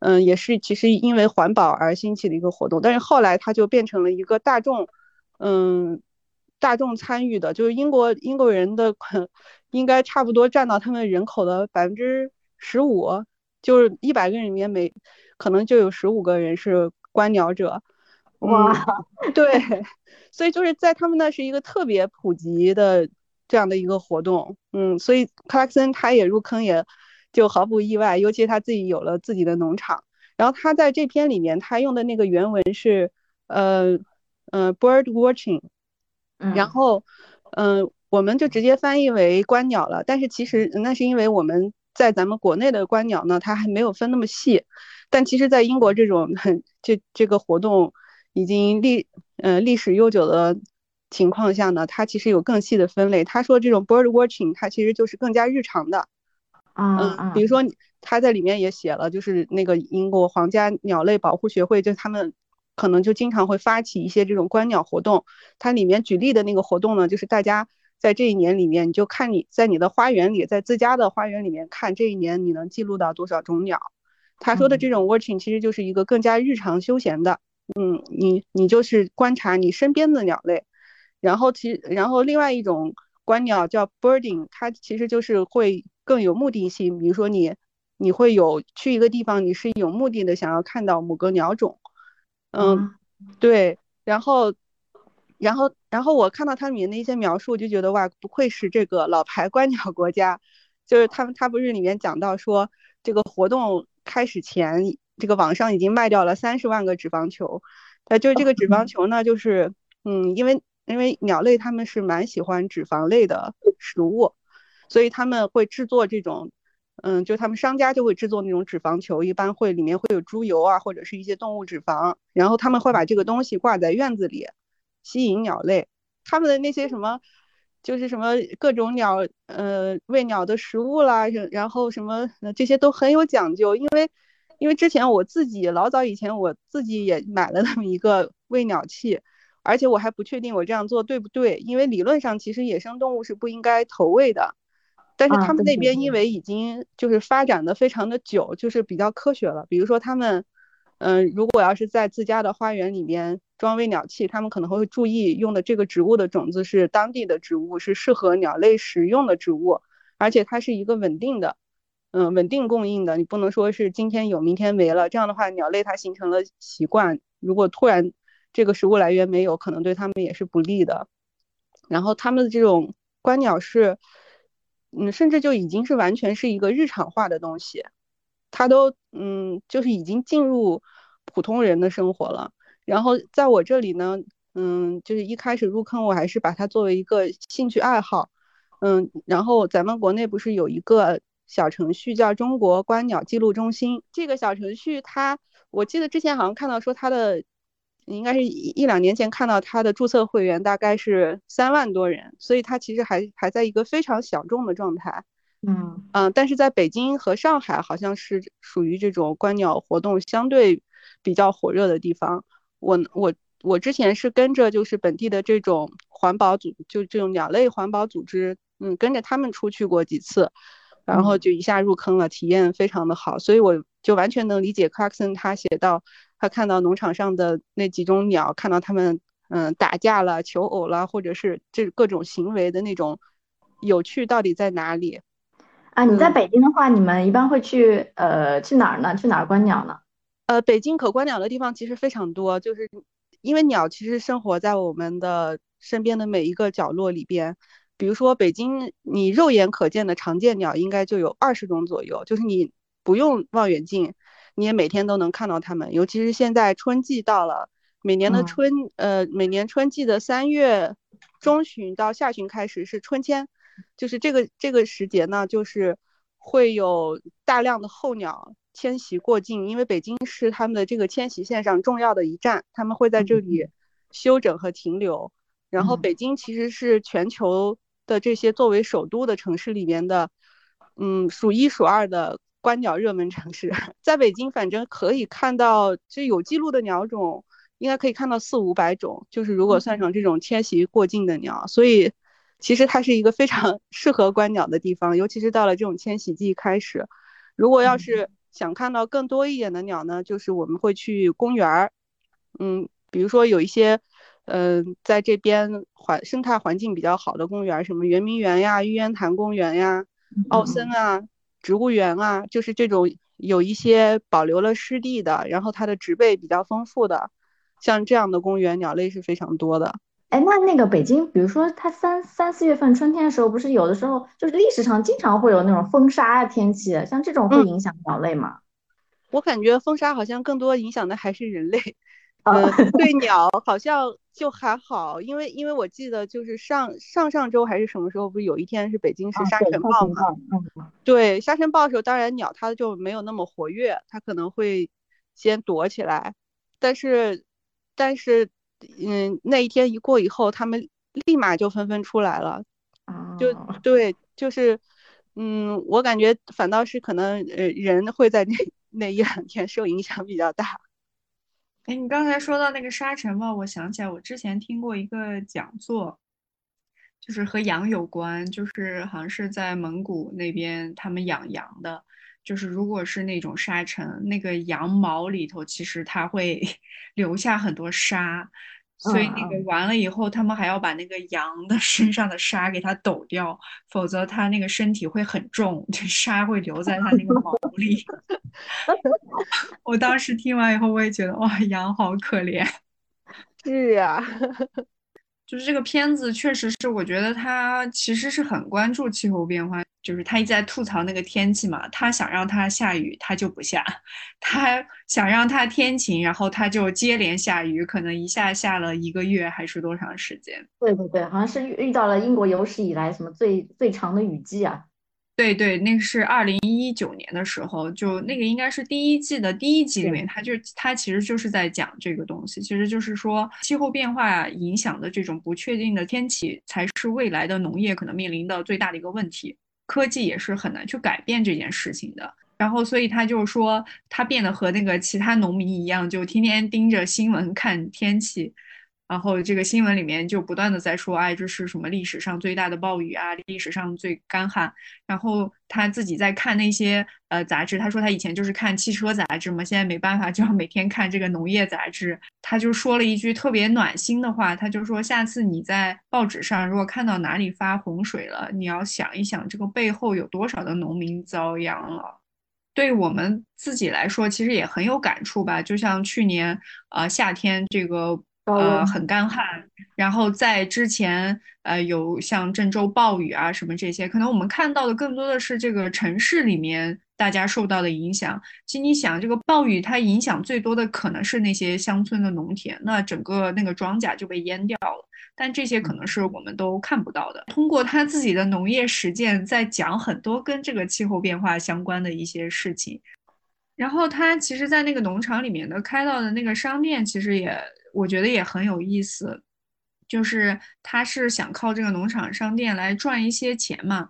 嗯，也是其实因为环保而兴起的一个活动，但是后来它就变成了一个大众，嗯，大众参与的，就是英国英国人的应该差不多占到他们人口的百分之十五，就是一百个人里面每可能就有十五个人是观鸟者。哇，对，所以就是在他们那是一个特别普及的这样的一个活动。嗯，所以克拉克森他也入坑也。就毫不意外，尤其他自己有了自己的农场。然后他在这篇里面，他用的那个原文是，呃，呃，bird watching。然后，嗯，我们就直接翻译为观鸟了。但是其实那是因为我们在咱们国内的观鸟呢，它还没有分那么细。但其实，在英国这种很这这个活动已经历呃历史悠久的情况下呢，它其实有更细的分类。他说这种 bird watching，它其实就是更加日常的。嗯，比如说他在里面也写了，就是那个英国皇家鸟类保护学会，就他们可能就经常会发起一些这种观鸟活动。它里面举例的那个活动呢，就是大家在这一年里面，你就看你在你的花园里，在自家的花园里面看这一年你能记录到多少种鸟。他说的这种 watching 其实就是一个更加日常休闲的，嗯，你你就是观察你身边的鸟类。然后其然后另外一种观鸟叫 birding，它其实就是会。更有目的性，比如说你，你会有去一个地方，你是有目的的想要看到某个鸟种，嗯，对，然后，然后，然后我看到它里面的一些描述，就觉得哇，不愧是这个老牌观鸟国家，就是他们，他不是里面讲到说，这个活动开始前，这个网上已经卖掉了三十万个脂肪球，呃，就是这个脂肪 球呢，就是，嗯，因为因为鸟类它们是蛮喜欢脂肪类的食物。所以他们会制作这种，嗯，就他们商家就会制作那种脂肪球，一般会里面会有猪油啊，或者是一些动物脂肪，然后他们会把这个东西挂在院子里，吸引鸟类。他们的那些什么，就是什么各种鸟，呃，喂鸟的食物啦，然后什么这些都很有讲究。因为，因为之前我自己老早以前我自己也买了那么一个喂鸟器。而且我还不确定我这样做对不对，因为理论上其实野生动物是不应该投喂的。但是他们那边因为已经就是发展的非常的久，就是比较科学了。比如说他们，嗯，如果要是在自家的花园里面装喂鸟器，他们可能会注意用的这个植物的种子是当地的植物，是适合鸟类食用的植物，而且它是一个稳定的，嗯，稳定供应的。你不能说是今天有明天没了，这样的话鸟类它形成了习惯，如果突然这个食物来源没有，可能对他们也是不利的。然后他们的这种观鸟是，嗯，甚至就已经是完全是一个日常化的东西，它都嗯，就是已经进入普通人的生活了。然后在我这里呢，嗯，就是一开始入坑，我还是把它作为一个兴趣爱好，嗯，然后咱们国内不是有一个小程序叫中国观鸟记录中心，这个小程序它，我记得之前好像看到说它的。应该是一一两年前看到他的注册会员大概是三万多人，所以他其实还还在一个非常小众的状态。嗯嗯，但是在北京和上海好像是属于这种观鸟活动相对比较火热的地方。我我我之前是跟着就是本地的这种环保组，就这种鸟类环保组织，嗯，跟着他们出去过几次，然后就一下入坑了，体验非常的好，所以我就完全能理解 Clarkson 他写到。他看到农场上的那几种鸟，看到他们嗯打架了、求偶了，或者是这各种行为的那种有趣到底在哪里？啊，你在北京的话，你们一般会去呃去哪儿呢？去哪儿观鸟呢？呃，北京可观鸟的地方其实非常多，就是因为鸟其实生活在我们的身边的每一个角落里边。比如说北京，你肉眼可见的常见鸟应该就有二十种左右，就是你不用望远镜。你也每天都能看到它们，尤其是现在春季到了，每年的春呃每年春季的三月中旬到下旬开始是春迁，就是这个这个时节呢，就是会有大量的候鸟迁徙过境，因为北京是他们的这个迁徙线上重要的一站，他们会在这里休整和停留。然后北京其实是全球的这些作为首都的城市里面的，嗯数一数二的。观鸟热门城市，在北京，反正可以看到，就有记录的鸟种，应该可以看到四五百种。就是如果算上这种迁徙过境的鸟，所以其实它是一个非常 适合观鸟的地方，尤其是到了这种迁徙季开始。如果要是想看到更多一点的鸟呢，就是我们会去公园儿，嗯，比如说有一些，嗯，在这边环生态环境比较好的公园，什么圆明园呀、玉渊潭公园呀、奥森啊。植物园啊，就是这种有一些保留了湿地的，然后它的植被比较丰富的，像这样的公园，鸟类是非常多的。哎，那那个北京，比如说它三三四月份春天的时候，不是有的时候就是历史上经常会有那种风沙天气，像这种会影响鸟类吗？我感觉风沙好像更多影响的还是人类。呃，对鸟好像就还好，因为因为我记得就是上上上周还是什么时候，不是有一天是北京是沙尘暴嘛？对，沙尘暴的时候，当然鸟它就没有那么活跃，它可能会先躲起来，但是但是嗯，那一天一过以后，它们立马就纷纷出来了。就对，就是嗯，我感觉反倒是可能呃人会在那那一两天受影响比较大。哎，你刚才说到那个沙尘暴，我想起来，我之前听过一个讲座，就是和羊有关，就是好像是在蒙古那边，他们养羊的，就是如果是那种沙尘，那个羊毛里头其实它会 留下很多沙。所以那个完了以后，他们还要把那个羊的身上的沙给它抖掉，否则它那个身体会很重，这沙会留在它那个毛里。我当时听完以后，我也觉得哇，羊好可怜。是呀。就是这个片子确实是，我觉得他其实是很关注气候变化。就是他一直在吐槽那个天气嘛，他想让它下雨，它就不下；他想让它天晴，然后它就接连下雨，可能一下下了一个月还是多长时间？对对对，好像是遇遇到了英国有史以来什么最最长的雨季啊。对对，那个是二零一九年的时候，就那个应该是第一季的第一集里面，他就他其实就是在讲这个东西，其实就是说气候变化影响的这种不确定的天气，才是未来的农业可能面临的最大的一个问题。科技也是很难去改变这件事情的。然后，所以他就说，他变得和那个其他农民一样，就天天盯着新闻看天气。然后这个新闻里面就不断的在说，哎，这是什么历史上最大的暴雨啊，历史上最干旱。然后他自己在看那些呃杂志，他说他以前就是看汽车杂志嘛，现在没办法，就要每天看这个农业杂志。他就说了一句特别暖心的话，他就说，下次你在报纸上如果看到哪里发洪水了，你要想一想，这个背后有多少的农民遭殃了。对我们自己来说，其实也很有感触吧。就像去年，呃，夏天这个呃很干旱，然后在之前，呃，有像郑州暴雨啊什么这些，可能我们看到的更多的是这个城市里面大家受到的影响。其实你想，这个暴雨它影响最多的可能是那些乡村的农田，那整个那个庄稼就被淹掉了。但这些可能是我们都看不到的。通过他自己的农业实践，在讲很多跟这个气候变化相关的一些事情。然后他其实，在那个农场里面的开到的那个商店，其实也我觉得也很有意思。就是他是想靠这个农场商店来赚一些钱嘛。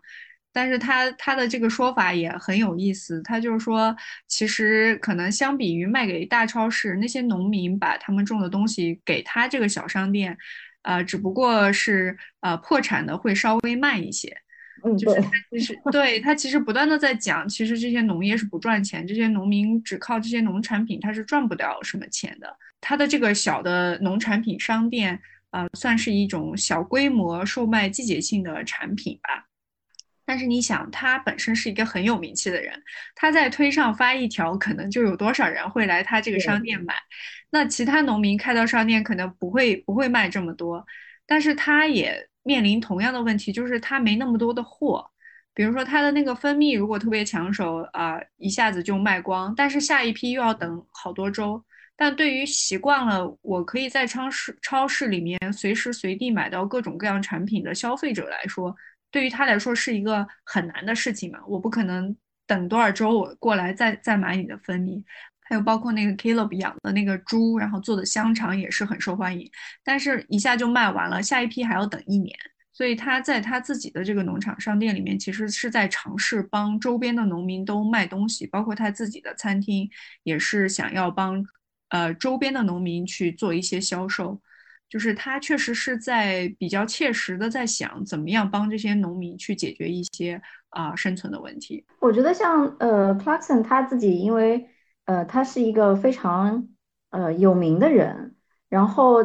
但是他他的这个说法也很有意思，他就是说，其实可能相比于卖给大超市，那些农民把他们种的东西给他这个小商店。呃，只不过是呃破产的会稍微慢一些，嗯，就是他其实对他其实不断的在讲，其实这些农业是不赚钱，这些农民只靠这些农产品他是赚不了什么钱的。他的这个小的农产品商店，呃，算是一种小规模售卖季节性的产品吧。但是你想，他本身是一个很有名气的人，他在推上发一条，可能就有多少人会来他这个商店买。那其他农民开到商店可能不会不会卖这么多，但是他也面临同样的问题，就是他没那么多的货。比如说他的那个蜂蜜如果特别抢手啊，一下子就卖光，但是下一批又要等好多周。但对于习惯了我可以在超市超市里面随时随地买到各种各样产品的消费者来说，对于他来说是一个很难的事情嘛。我不可能等多少周我过来再再买你的蜂蜜。还有包括那个 Caleb 养的那个猪，然后做的香肠也是很受欢迎，但是一下就卖完了，下一批还要等一年。所以他在他自己的这个农场商店里面，其实是在尝试帮周边的农民都卖东西，包括他自己的餐厅也是想要帮呃周边的农民去做一些销售。就是他确实是在比较切实的在想怎么样帮这些农民去解决一些啊生存的问题。我觉得像呃 Clarkson 他自己因为。呃，他是一个非常呃有名的人，然后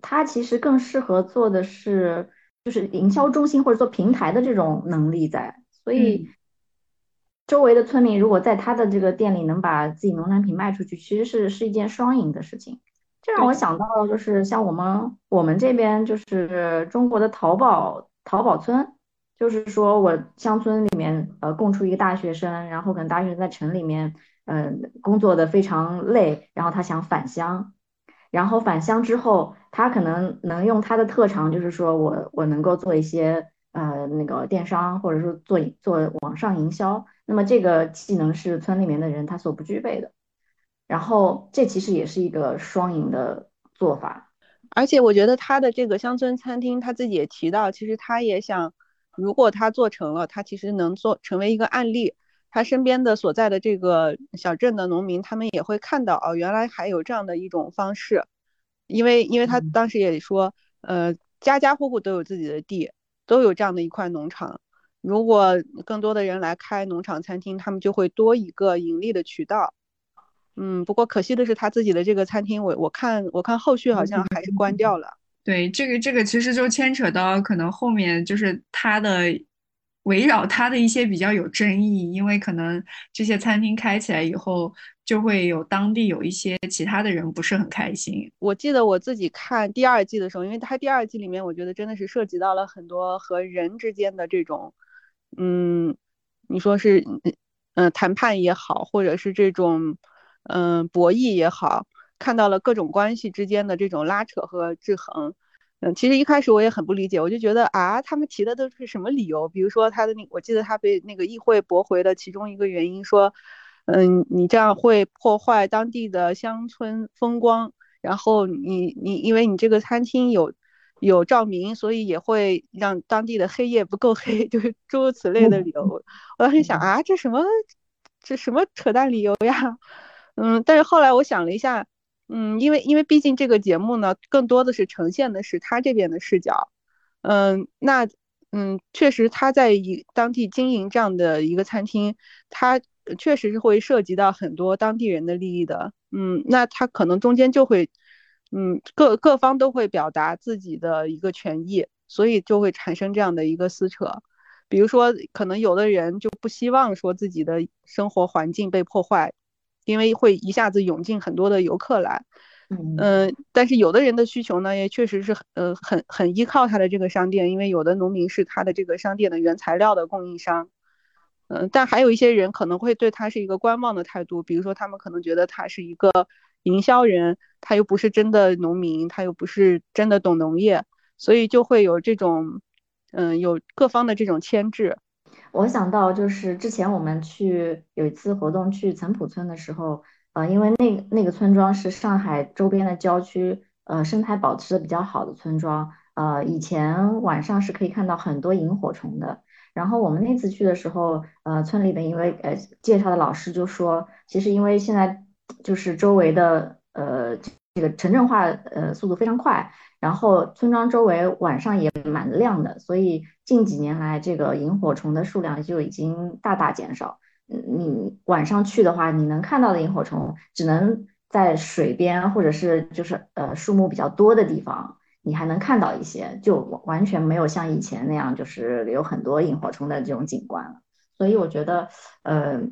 他其实更适合做的是就是营销中心或者做平台的这种能力在，所以周围的村民如果在他的这个店里能把自己农产品卖出去，其实是是一件双赢的事情。这让我想到了，就是像我们我们这边就是中国的淘宝淘宝村，就是说我乡村里面呃供出一个大学生，然后可能大学生在城里面。嗯，工作的非常累，然后他想返乡，然后返乡之后，他可能能用他的特长，就是说我我能够做一些呃那个电商，或者说做做网上营销，那么这个技能是村里面的人他所不具备的，然后这其实也是一个双赢的做法，而且我觉得他的这个乡村餐厅，他自己也提到，其实他也想，如果他做成了，他其实能做成为一个案例。他身边的所在的这个小镇的农民，他们也会看到哦，原来还有这样的一种方式，因为因为他当时也说，呃，家家户户都有自己的地，都有这样的一块农场。如果更多的人来开农场餐厅，他们就会多一个盈利的渠道。嗯，不过可惜的是，他自己的这个餐厅，我我看我看后续好像还是关掉了。对，这个这个其实就牵扯到可能后面就是他的。围绕他的一些比较有争议，因为可能这些餐厅开起来以后，就会有当地有一些其他的人不是很开心。我记得我自己看第二季的时候，因为他第二季里面，我觉得真的是涉及到了很多和人之间的这种，嗯，你说是，嗯，谈判也好，或者是这种，嗯，博弈也好，看到了各种关系之间的这种拉扯和制衡。嗯，其实一开始我也很不理解，我就觉得啊，他们提的都是什么理由？比如说他的那，我记得他被那个议会驳回的其中一个原因说，嗯，你这样会破坏当地的乡村风光，然后你你因为你这个餐厅有有照明，所以也会让当地的黑夜不够黑，就是诸如此类的理由。我当时想啊，这什么这什么扯淡理由呀？嗯，但是后来我想了一下。嗯，因为因为毕竟这个节目呢，更多的是呈现的是他这边的视角。嗯，那嗯，确实他在一当地经营这样的一个餐厅，他确实是会涉及到很多当地人的利益的。嗯，那他可能中间就会，嗯，各各方都会表达自己的一个权益，所以就会产生这样的一个撕扯。比如说，可能有的人就不希望说自己的生活环境被破坏，因为会一下子涌进很多的游客来。嗯，但是有的人的需求呢，也确实是呃很很依靠他的这个商店，因为有的农民是他的这个商店的原材料的供应商。嗯，但还有一些人可能会对他是一个观望的态度，比如说他们可能觉得他是一个营销人，他又不是真的农民，他又不是真的懂农业，所以就会有这种。嗯，有各方的这种牵制。我想到就是之前我们去有一次活动去岑浦村的时候，呃，因为那那个村庄是上海周边的郊区，呃，生态保持的比较好的村庄，呃，以前晚上是可以看到很多萤火虫的。然后我们那次去的时候，呃，村里的一位呃介绍的老师就说，其实因为现在就是周围的呃这个城镇化呃速度非常快。然后村庄周围晚上也蛮亮的，所以近几年来这个萤火虫的数量就已经大大减少。你晚上去的话，你能看到的萤火虫只能在水边或者是就是呃树木比较多的地方，你还能看到一些，就完全没有像以前那样就是有很多萤火虫的这种景观了。所以我觉得，呃，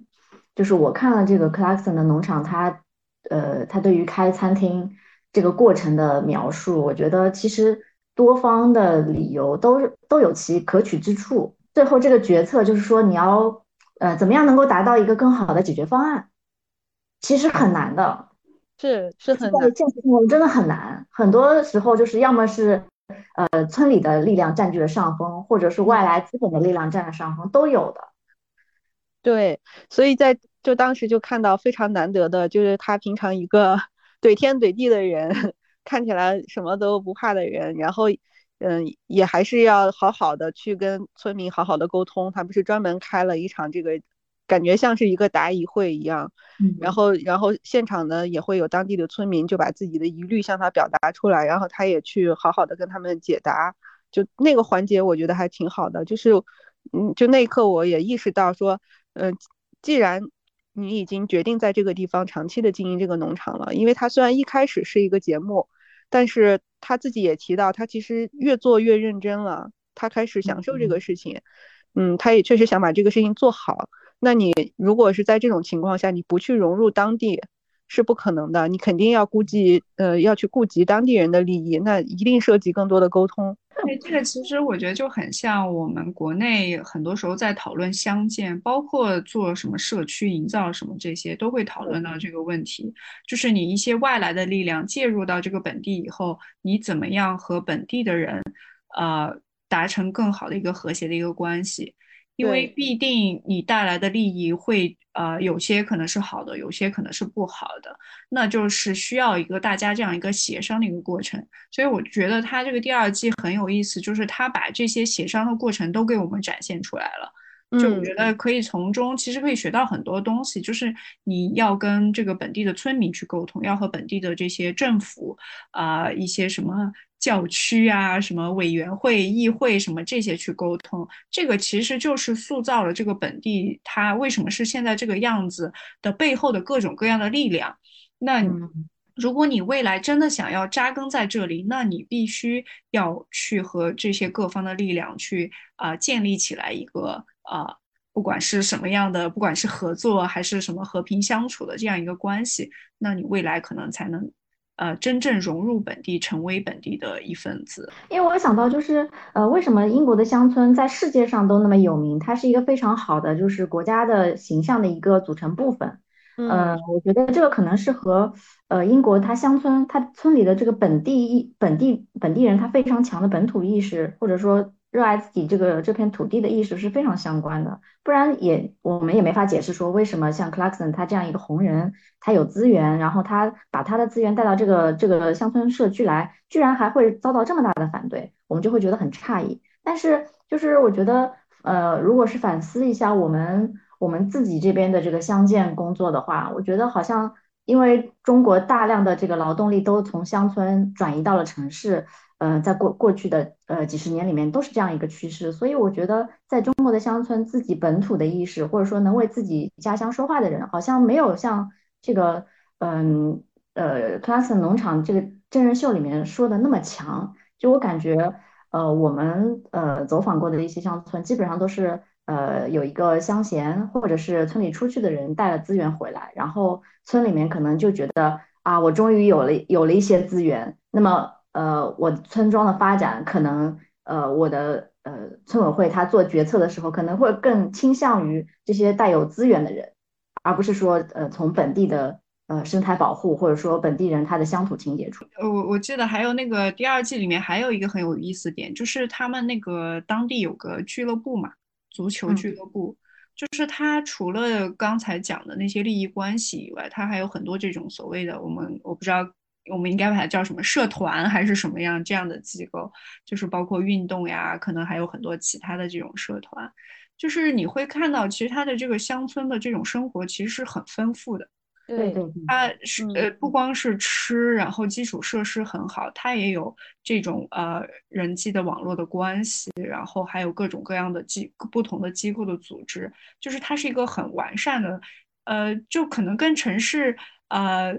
就是我看了这个 Clarkson 的农场，它呃它对于开餐厅。这个过程的描述，我觉得其实多方的理由都都有其可取之处。最后这个决策就是说，你要呃怎么样能够达到一个更好的解决方案，其实很难的，是是很难，现实生活真的很难。很多时候就是要么是呃村里的力量占据了上风，或者是外来资本的力量占了上风，都有的。对，所以在就当时就看到非常难得的，就是他平常一个。怼天怼地的人，看起来什么都不怕的人，然后，嗯，也还是要好好的去跟村民好好的沟通。他不是专门开了一场这个，感觉像是一个答疑会一样。然后，然后现场呢也会有当地的村民就把自己的疑虑向他表达出来，然后他也去好好的跟他们解答。就那个环节，我觉得还挺好的。就是，嗯，就那一刻我也意识到说，嗯，既然。你已经决定在这个地方长期的经营这个农场了，因为他虽然一开始是一个节目，但是他自己也提到，他其实越做越认真了，他开始享受这个事情，嗯，他也确实想把这个事情做好。那你如果是在这种情况下，你不去融入当地？是不可能的，你肯定要估计，呃，要去顾及当地人的利益，那一定涉及更多的沟通。对，这个其实我觉得就很像我们国内很多时候在讨论乡建，包括做什么社区营造什么这些，都会讨论到这个问题，就是你一些外来的力量介入到这个本地以后，你怎么样和本地的人，呃，达成更好的一个和谐的一个关系。因为必定你带来的利益会，呃，有些可能是好的，有些可能是不好的，那就是需要一个大家这样一个协商的一个过程。所以我觉得他这个第二季很有意思，就是他把这些协商的过程都给我们展现出来了。就我觉得可以从中其实可以学到很多东西，就是你要跟这个本地的村民去沟通，要和本地的这些政府啊一些什么。教区啊，什么委员会、议会什么这些去沟通，这个其实就是塑造了这个本地它为什么是现在这个样子的背后的各种各样的力量。那如果你未来真的想要扎根在这里，那你必须要去和这些各方的力量去啊建立起来一个啊，不管是什么样的，不管是合作还是什么和平相处的这样一个关系，那你未来可能才能。呃，真正融入本地，成为本地的一份子。因为我想到，就是呃，为什么英国的乡村在世界上都那么有名？它是一个非常好的，就是国家的形象的一个组成部分。嗯，我觉得这个可能是和呃英国它乡村它村里的这个本地意本地本地人他非常强的本土意识，或者说。热爱自己这个这片土地的意识是非常相关的，不然也我们也没法解释说为什么像 Clarkson 他这样一个红人，他有资源，然后他把他的资源带到这个这个乡村社区来，居然还会遭到这么大的反对，我们就会觉得很诧异。但是就是我觉得，呃，如果是反思一下我们我们自己这边的这个乡建工作的话，我觉得好像因为中国大量的这个劳动力都从乡村转移到了城市。嗯，在过过去的呃几十年里面都是这样一个趋势，所以我觉得在中国的乡村，自己本土的意识，或者说能为自己家乡说话的人，好像没有像这个嗯呃 class 农场这个真人秀里面说的那么强。就我感觉，呃，我们呃走访过的一些乡村，基本上都是呃有一个乡贤或者是村里出去的人带了资源回来，然后村里面可能就觉得啊，我终于有了有了一些资源，那么呃我村庄的发展可能呃我的呃村委会他做决策的时候可能会更倾向于这些带有资源的人，而不是说呃从本地的。呃，生态保护或者说本地人他的乡土情节出。呃，我我记得还有那个第二季里面还有一个很有意思点，就是他们那个当地有个俱乐部嘛，足球俱乐部，就是他除了刚才讲的那些利益关系以外，他还有很多这种所谓的我们我不知道我们应该把它叫什么社团还是什么样这样的机构，就是包括运动呀，可能还有很多其他的这种社团，就是你会看到其实它的这个乡村的这种生活其实是很丰富的。对对，它是呃，不光是吃，然后基础设施很好，它也有这种呃人际的网络的关系，然后还有各种各样的机不同的机构的组织，就是它是一个很完善的，呃，就可能跟城市呃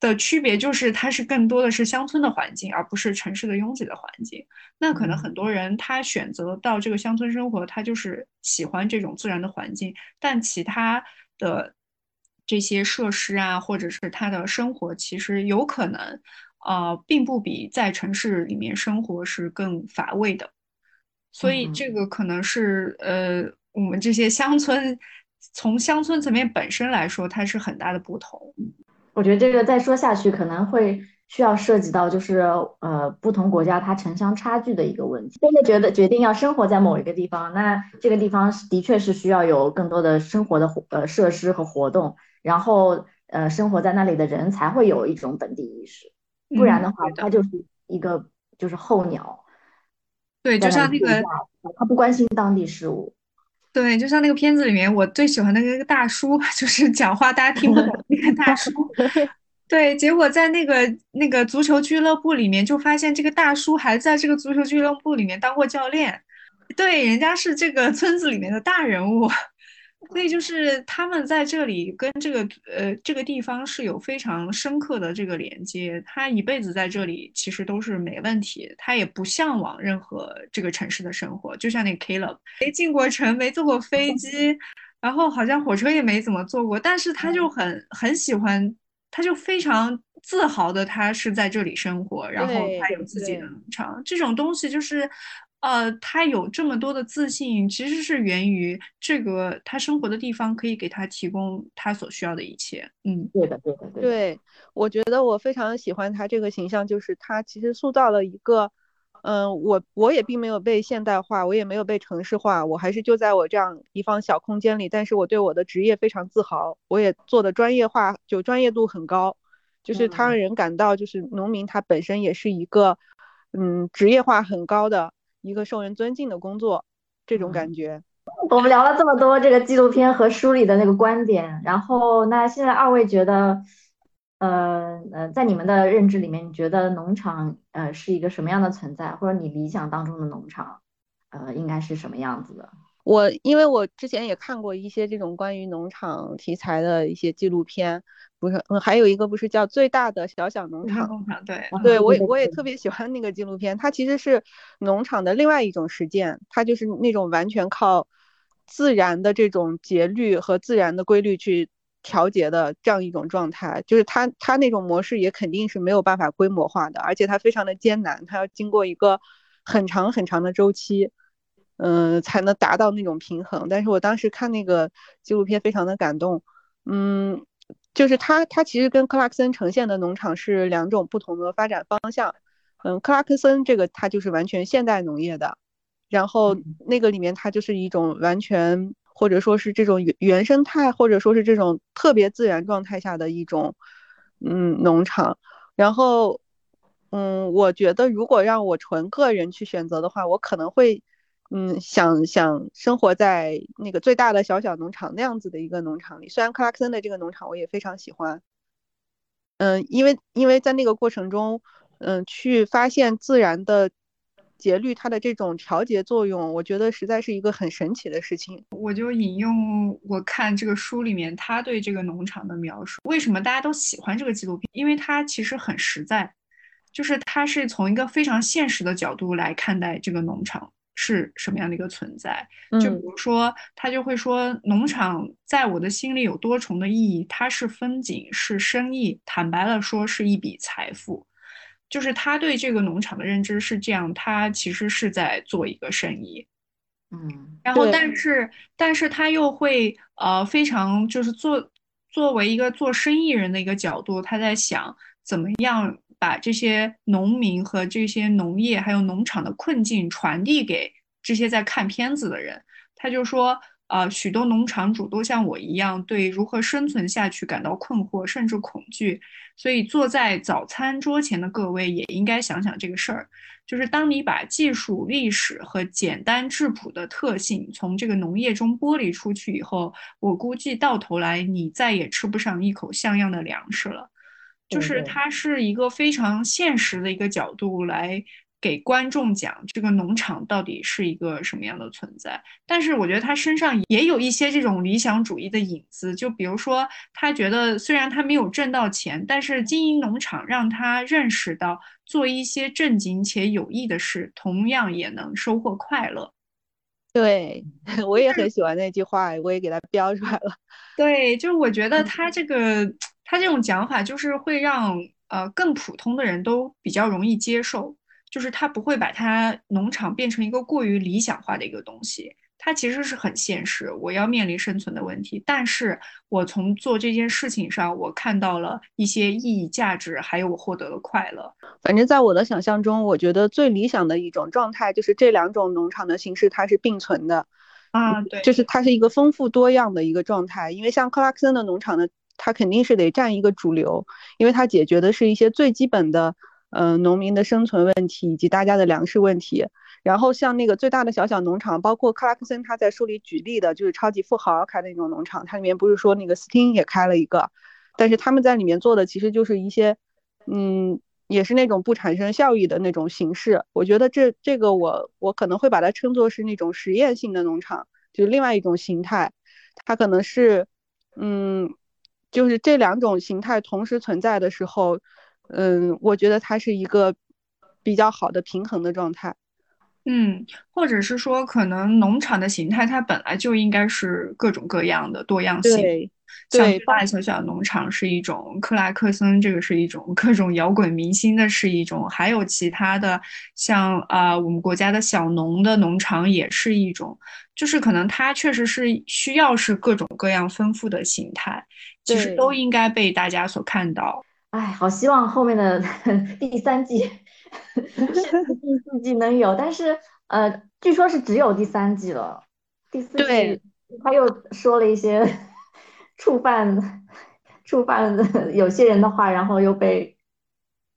的区别就是它是更多的是乡村的环境，而不是城市的拥挤的环境。那可能很多人他选择到这个乡村生活，他就是喜欢这种自然的环境，但其他的。这些设施啊，或者是他的生活，其实有可能，呃，并不比在城市里面生活是更乏味的。所以这个可能是，呃，我们这些乡村，从乡村层面本身来说，它是很大的不同。我觉得这个再说下去，可能会需要涉及到，就是呃，不同国家它城乡差距的一个问题。真的觉得决定要生活在某一个地方，那这个地方的确是需要有更多的生活的呃设施和活动。然后，呃，生活在那里的人才会有一种本地意识，不然的话，他就是一个就是候鸟。对，就像那个他不关心当地事务。对，就像那个片子里面，我最喜欢的那个大叔，就是讲话大家听不懂那个大叔。对，结果在那个那个足球俱乐部里面，就发现这个大叔还在这个足球俱乐部里面当过教练。对，人家是这个村子里面的大人物。所以就是他们在这里跟这个呃这个地方是有非常深刻的这个连接，他一辈子在这里其实都是没问题，他也不向往任何这个城市的生活。就像那个 Caleb，没进过城，没坐过飞机，然后好像火车也没怎么坐过，但是他就很很喜欢，他就非常自豪的他是在这里生活，然后他有自己的农场，这种东西就是。呃，他有这么多的自信，其实是源于这个他生活的地方可以给他提供他所需要的一切。嗯，对的，对的，对。我觉得我非常喜欢他这个形象，就是他其实塑造了一个，嗯，我我也并没有被现代化，我也没有被城市化，我还是就在我这样一方小空间里，但是我对我的职业非常自豪，我也做的专业化，就专业度很高，就是他让人感到就是农民他本身也是一个，嗯，职业化很高的。一个受人尊敬的工作，这种感觉。我们聊了这么多这个纪录片和书里的那个观点，然后那现在二位觉得，呃呃，在你们的认知里面，你觉得农场呃是一个什么样的存在，或者你理想当中的农场，呃应该是什么样子的？我因为我之前也看过一些这种关于农场题材的一些纪录片。不是，嗯，还有一个不是叫最大的小小农场？农场对，对我也我也特别喜欢那个纪录片。它其实是农场的另外一种实践，它就是那种完全靠自然的这种节律和自然的规律去调节的这样一种状态。就是它它那种模式也肯定是没有办法规模化的，而且它非常的艰难，它要经过一个很长很长的周期，嗯，才能达到那种平衡。但是我当时看那个纪录片非常的感动，嗯。就是它，它其实跟克拉克森呈现的农场是两种不同的发展方向。嗯，克拉克森这个它就是完全现代农业的，然后那个里面它就是一种完全或者说是这种原原生态或者说是这种特别自然状态下的一种嗯农场。然后嗯，我觉得如果让我纯个人去选择的话，我可能会。嗯，想想生活在那个最大的小小农场那样子的一个农场里，虽然克拉克森的这个农场我也非常喜欢，嗯，因为因为在那个过程中，嗯，去发现自然的节律它的这种调节作用，我觉得实在是一个很神奇的事情。我就引用我看这个书里面他对这个农场的描述，为什么大家都喜欢这个纪录片？因为它其实很实在。就是他是从一个非常现实的角度来看待这个农场是什么样的一个存在。就比如说，他就会说，农场在我的心里有多重的意义，它是风景，是生意，坦白了说是一笔财富。就是他对这个农场的认知是这样，他其实是在做一个生意。嗯，然后但是但是他又会呃非常就是做作为一个做生意人的一个角度，他在想怎么样把这些农民和这些农业还有农场的困境传递给这些在看片子的人。他就说。啊，许多农场主都像我一样，对如何生存下去感到困惑，甚至恐惧。所以，坐在早餐桌前的各位也应该想想这个事儿：就是当你把技术、历史和简单质朴的特性从这个农业中剥离出去以后，我估计到头来你再也吃不上一口像样的粮食了。就是它是一个非常现实的一个角度来。给观众讲这个农场到底是一个什么样的存在，但是我觉得他身上也有一些这种理想主义的影子，就比如说他觉得虽然他没有挣到钱，但是经营农场让他认识到做一些正经且有益的事，同样也能收获快乐。对 我也很喜欢那句话，我也给他标出来了。对，就是我觉得他这个他这种讲法，就是会让呃更普通的人都比较容易接受。就是他不会把他农场变成一个过于理想化的一个东西，它其实是很现实，我要面临生存的问题。但是我从做这件事情上，我看到了一些意义、价值，还有我获得了快乐。反正，在我的想象中，我觉得最理想的一种状态就是这两种农场的形式它是并存的啊，对，就是它是一个丰富多样的一个状态。因为像克拉克森的农场呢，它肯定是得占一个主流，因为它解决的是一些最基本的。嗯，农民的生存问题以及大家的粮食问题。然后像那个最大的小小农场，包括克拉克森他在书里举例的，就是超级富豪开的那种农场，它里面不是说那个斯汀也开了一个，但是他们在里面做的其实就是一些，嗯，也是那种不产生效益的那种形式。我觉得这这个我我可能会把它称作是那种实验性的农场，就是另外一种形态。它可能是，嗯，就是这两种形态同时存在的时候。嗯，我觉得它是一个比较好的平衡的状态。嗯，或者是说，可能农场的形态它本来就应该是各种各样的多样性。对，像大大小小农场是一种，克拉克森这个是一种，各种摇滚明星的是一种，还有其他的像啊，我们国家的小农的农场也是一种，就是可能它确实是需要是各种各样丰富的形态，其实都应该被大家所看到。哎，好希望后面的 第三季、第四季能有，但是呃，据说是只有第三季了。第四季他又说了一些 触犯、触犯有些人的话，然后又被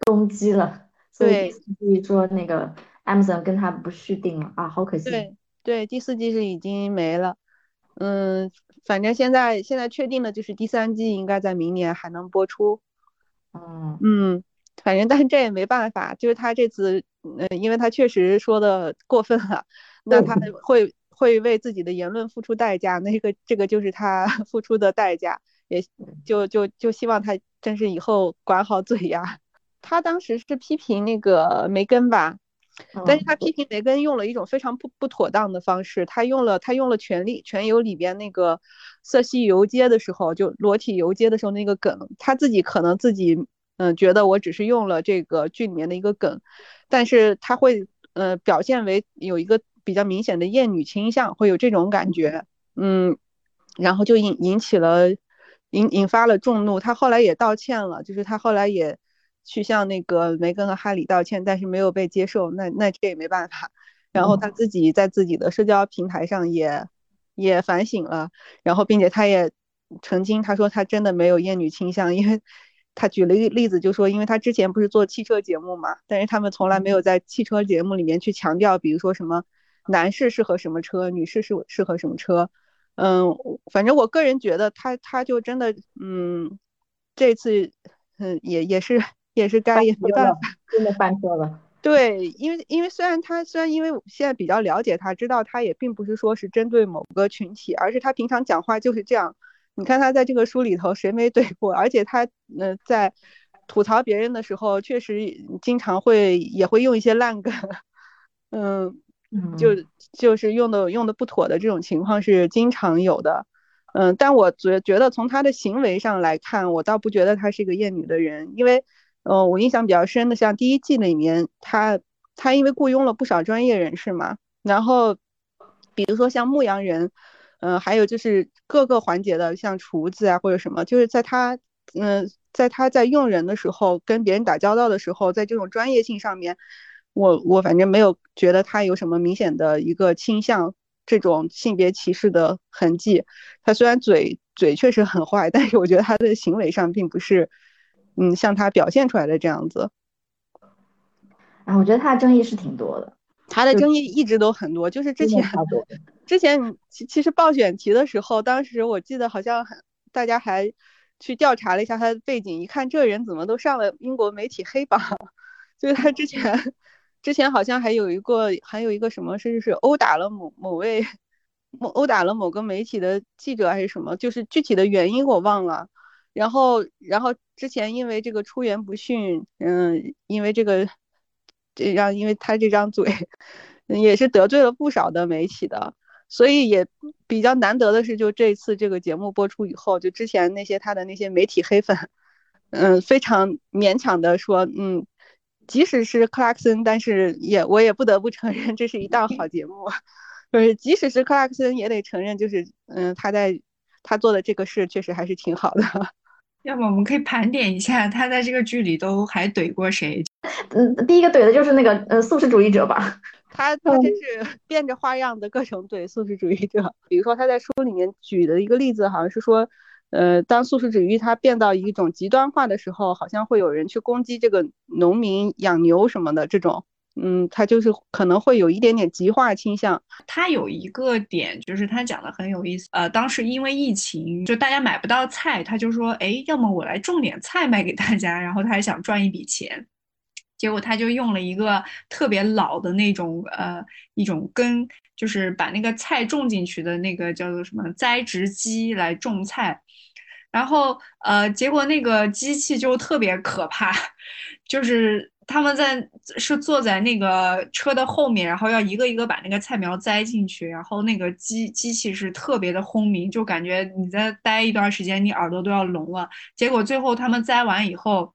攻击了。所以第四季说那个 Amazon 跟他不续订了啊，好可惜。对对，第四季是已经没了。嗯，反正现在现在确定的就是第三季应该在明年还能播出。嗯嗯，反正但是这也没办法，就是他这次，嗯，因为他确实说的过分了，那他会会为自己的言论付出代价，那个这个就是他 付出的代价，也就就就希望他真是以后管好嘴呀。他当时是批评那个梅根吧，但是他批评梅根用了一种非常不不妥当的方式，他用了他用了《权力全游》里边那个。色系游街的时候，就裸体游街的时候那个梗，他自己可能自己嗯觉得我只是用了这个剧里面的一个梗，但是他会呃表现为有一个比较明显的厌女倾向，会有这种感觉，嗯，然后就引引起了引引发了众怒。他后来也道歉了，就是他后来也去向那个梅根和哈里道歉，但是没有被接受，那那这也没办法。然后他自己在自己的社交平台上也。也反省了，然后并且他也澄清他说他真的没有厌女倾向，因为他举了一个例子，就说因为他之前不是做汽车节目嘛，但是他们从来没有在汽车节目里面去强调，比如说什么男士适合什么车，女士适适合什么车，嗯，反正我个人觉得他他就真的嗯，这次嗯也也是也是该也没办法，真的翻车了。对，因为因为虽然他虽然因为现在比较了解他，知道他也并不是说是针对某个群体，而是他平常讲话就是这样。你看他在这个书里头谁没怼过？而且他呃在吐槽别人的时候，确实经常会也会用一些烂梗，嗯，就就是用的用的不妥的这种情况是经常有的，嗯，但我觉觉得从他的行为上来看，我倒不觉得他是一个厌女的人，因为，呃，我印象比较深的像第一季里面，他他因为雇佣了不少专业人士嘛，然后比如说像牧羊人。嗯，还有就是各个环节的，像厨子啊或者什么，就是在他，嗯，在他在用人的时候，跟别人打交道的时候，在这种专业性上面，我我反正没有觉得他有什么明显的一个倾向这种性别歧视的痕迹。他虽然嘴嘴确实很坏，但是我觉得他的行为上并不是，嗯，像他表现出来的这样子。啊，我觉得他的争议是挺多的。他的争议一直都很多，就是之前。之前其其实报选题的时候，当时我记得好像大家还去调查了一下他的背景，一看这人怎么都上了英国媒体黑榜，就是他之前之前好像还有一个还有一个什么，甚至是殴打了某某位某殴打了某个媒体的记者还是什么，就是具体的原因我忘了。然后然后之前因为这个出言不逊，嗯，因为这个这让因为他这张嘴也是得罪了不少的媒体的。所以也比较难得的是，就这次这个节目播出以后，就之前那些他的那些媒体黑粉，嗯，非常勉强的说，嗯，即使是克拉克森，但是也我也不得不承认，这是一档好节目。就是即使是克拉克森，也得承认，就是嗯，他在他做的这个事确实还是挺好的。要么我们可以盘点一下，他在这个剧里都还怼过谁？嗯，第一个怼的就是那个呃素食主义者吧。他他真是变着花样的各种怼素食主义者，比如说他在书里面举的一个例子，好像是说，呃，当素食主义它变到一种极端化的时候，好像会有人去攻击这个农民养牛什么的这种，嗯，他就是可能会有一点点极化倾向。他有一个点就是他讲的很有意思，呃，当时因为疫情，就大家买不到菜，他就说，哎，要么我来种点菜卖给大家，然后他还想赚一笔钱。结果他就用了一个特别老的那种呃一种根，就是把那个菜种进去的那个叫做什么栽植机来种菜，然后呃结果那个机器就特别可怕，就是他们在是坐在那个车的后面，然后要一个一个把那个菜苗栽进去，然后那个机机器是特别的轰鸣，就感觉你在待一段时间，你耳朵都要聋了。结果最后他们栽完以后。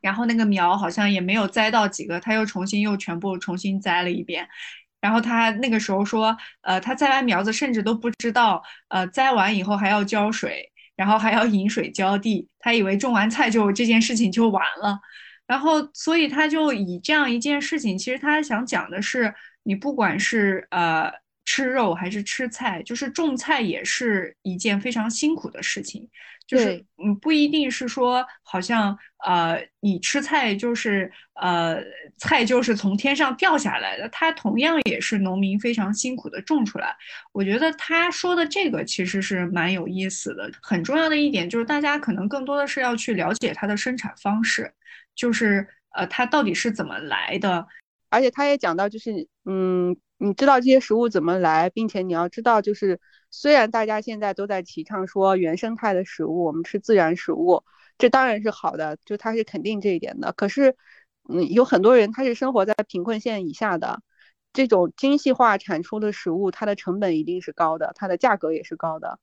然后那个苗好像也没有栽到几个，他又重新又全部重新栽了一遍。然后他那个时候说，呃，他栽完苗子甚至都不知道，呃，栽完以后还要浇水，然后还要引水浇地。他以为种完菜就这件事情就完了。然后所以他就以这样一件事情，其实他想讲的是，你不管是呃吃肉还是吃菜，就是种菜也是一件非常辛苦的事情。就是嗯，不一定是说，好像呃，你吃菜就是呃，菜就是从天上掉下来的，它同样也是农民非常辛苦的种出来。我觉得他说的这个其实是蛮有意思的。很重要的一点就是，大家可能更多的是要去了解它的生产方式，就是呃，它到底是怎么来的。而且他也讲到，就是嗯，你知道这些食物怎么来，并且你要知道就是。虽然大家现在都在提倡说原生态的食物，我们吃自然食物，这当然是好的，就他是肯定这一点的。可是，嗯，有很多人他是生活在贫困线以下的，这种精细化产出的食物，它的成本一定是高的，它的价格也是高的。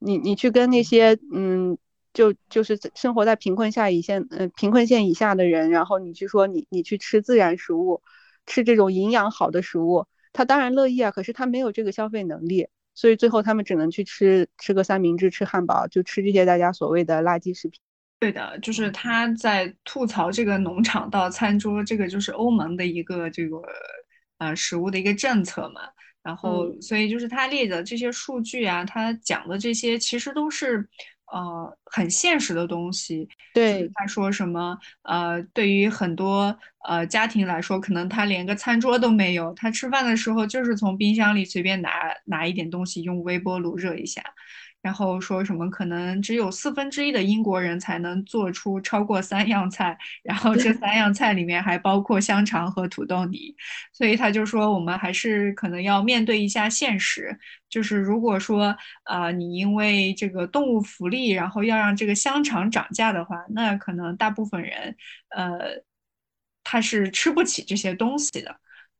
你你去跟那些嗯，就就是生活在贫困下一线，嗯，贫困线以下的人，然后你去说你你去吃自然食物，吃这种营养好的食物，他当然乐意啊，可是他没有这个消费能力。所以最后他们只能去吃吃个三明治，吃汉堡，就吃这些大家所谓的垃圾食品。对的，就是他在吐槽这个农场到餐桌，这个就是欧盟的一个这个呃食物的一个政策嘛。然后，所以就是他列的这些数据啊，他讲的这些其实都是。呃，很现实的东西。对，他说什么？呃，对于很多呃家庭来说，可能他连个餐桌都没有。他吃饭的时候就是从冰箱里随便拿拿一点东西，用微波炉热一下。然后说什么可能只有四分之一的英国人才能做出超过三样菜，然后这三样菜里面还包括香肠和土豆泥，所以他就说我们还是可能要面对一下现实，就是如果说啊你因为这个动物福利，然后要让这个香肠涨价的话，那可能大部分人呃他是吃不起这些东西的。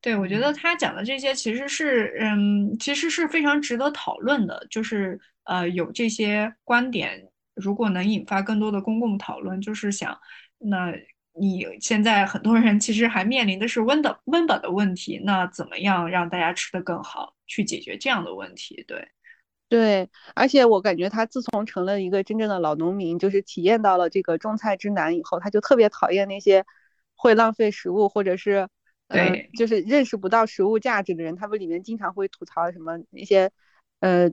对，我觉得他讲的这些其实是，嗯，其实是非常值得讨论的。就是呃，有这些观点，如果能引发更多的公共讨论，就是想，那你现在很多人其实还面临的是温的温饱的问题，那怎么样让大家吃得更好，去解决这样的问题？对，对，而且我感觉他自从成了一个真正的老农民，就是体验到了这个种菜之难以后，他就特别讨厌那些会浪费食物或者是。对，就是认识不到食物价值的人，他们里面经常会吐槽什么一些，呃，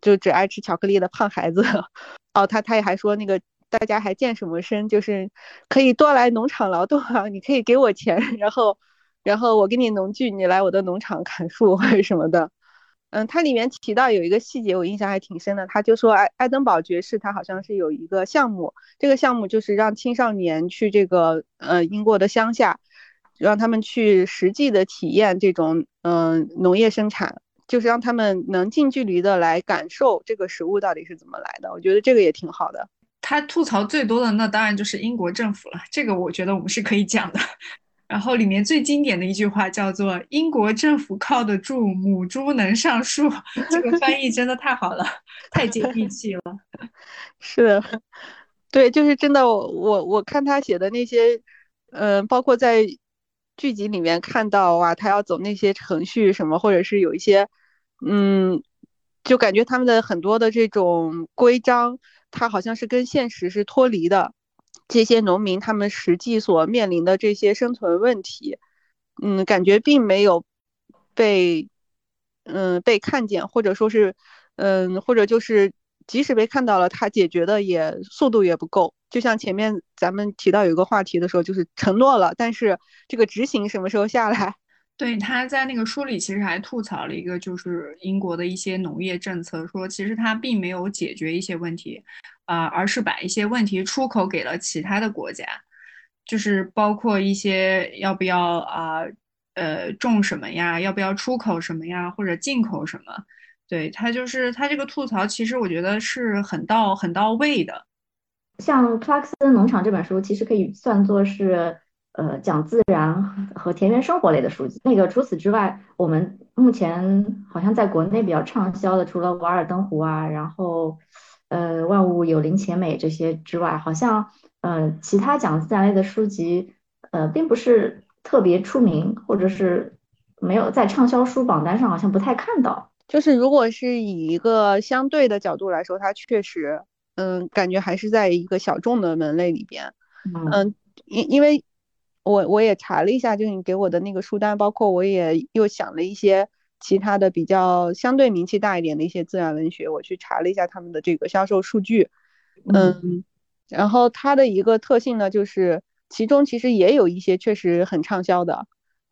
就只爱吃巧克力的胖孩子。哦，他他也还说那个大家还健什么身，就是可以多来农场劳动啊，你可以给我钱，然后然后我给你农具，你来我的农场砍树或者什么的。嗯，它里面提到有一个细节，我印象还挺深的，他就说爱爱登堡爵士他好像是有一个项目，这个项目就是让青少年去这个呃英国的乡下。让他们去实际的体验这种嗯农业生产，就是让他们能近距离的来感受这个食物到底是怎么来的。我觉得这个也挺好的。他吐槽最多的那当然就是英国政府了，这个我觉得我们是可以讲的。然后里面最经典的一句话叫做“英国政府靠得住，母猪能上树”，这个翻译真的太好了，太接地气了。是的，对，就是真的。我我看他写的那些，嗯，包括在。剧集里面看到啊，他要走那些程序什么，或者是有一些，嗯，就感觉他们的很多的这种规章，他好像是跟现实是脱离的。这些农民他们实际所面临的这些生存问题，嗯，感觉并没有被，嗯，被看见，或者说是，嗯，或者就是。即使被看到了，他解决的也速度也不够。就像前面咱们提到有一个话题的时候，就是承诺了，但是这个执行什么时候下来？对，他在那个书里其实还吐槽了一个，就是英国的一些农业政策，说其实他并没有解决一些问题，啊，而是把一些问题出口给了其他的国家，就是包括一些要不要啊，呃，种什么呀，要不要出口什么呀，或者进口什么。对他就是他这个吐槽，其实我觉得是很到很到位的。像克拉克森农场这本书，其实可以算作是呃讲自然和田园生活类的书籍。那个除此之外，我们目前好像在国内比较畅销的，除了《瓦尔登湖》啊，然后呃《万物有灵且美》这些之外，好像呃其他讲自然类的书籍呃并不是特别出名，或者是没有在畅销书榜单上，好像不太看到。就是如果是以一个相对的角度来说，它确实，嗯，感觉还是在一个小众的门类里边，嗯，因因为我我也查了一下，就是你给我的那个书单，包括我也又想了一些其他的比较相对名气大一点的一些自然文学，我去查了一下他们的这个销售数据，嗯，然后它的一个特性呢，就是其中其实也有一些确实很畅销的。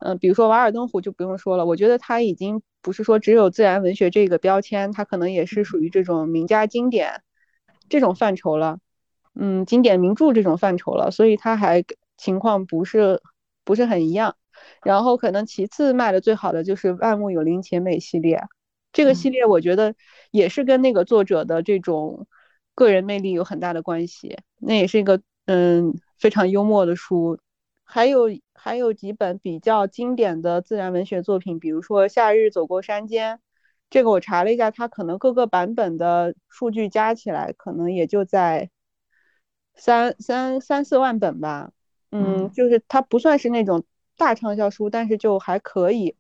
嗯，比如说《瓦尔登湖》就不用说了，我觉得它已经不是说只有自然文学这个标签，它可能也是属于这种名家经典这种范畴了，嗯，经典名著这种范畴了，所以它还情况不是不是很一样。然后可能其次卖的最好的就是《万物有灵且美》系列，这个系列我觉得也是跟那个作者的这种个人魅力有很大的关系，那也是一个嗯非常幽默的书。还有还有几本比较经典的自然文学作品，比如说《夏日走过山间》，这个我查了一下，它可能各个版本的数据加起来，可能也就在三三三四万本吧。嗯，就是它不算是那种大畅销书，但是就还可以。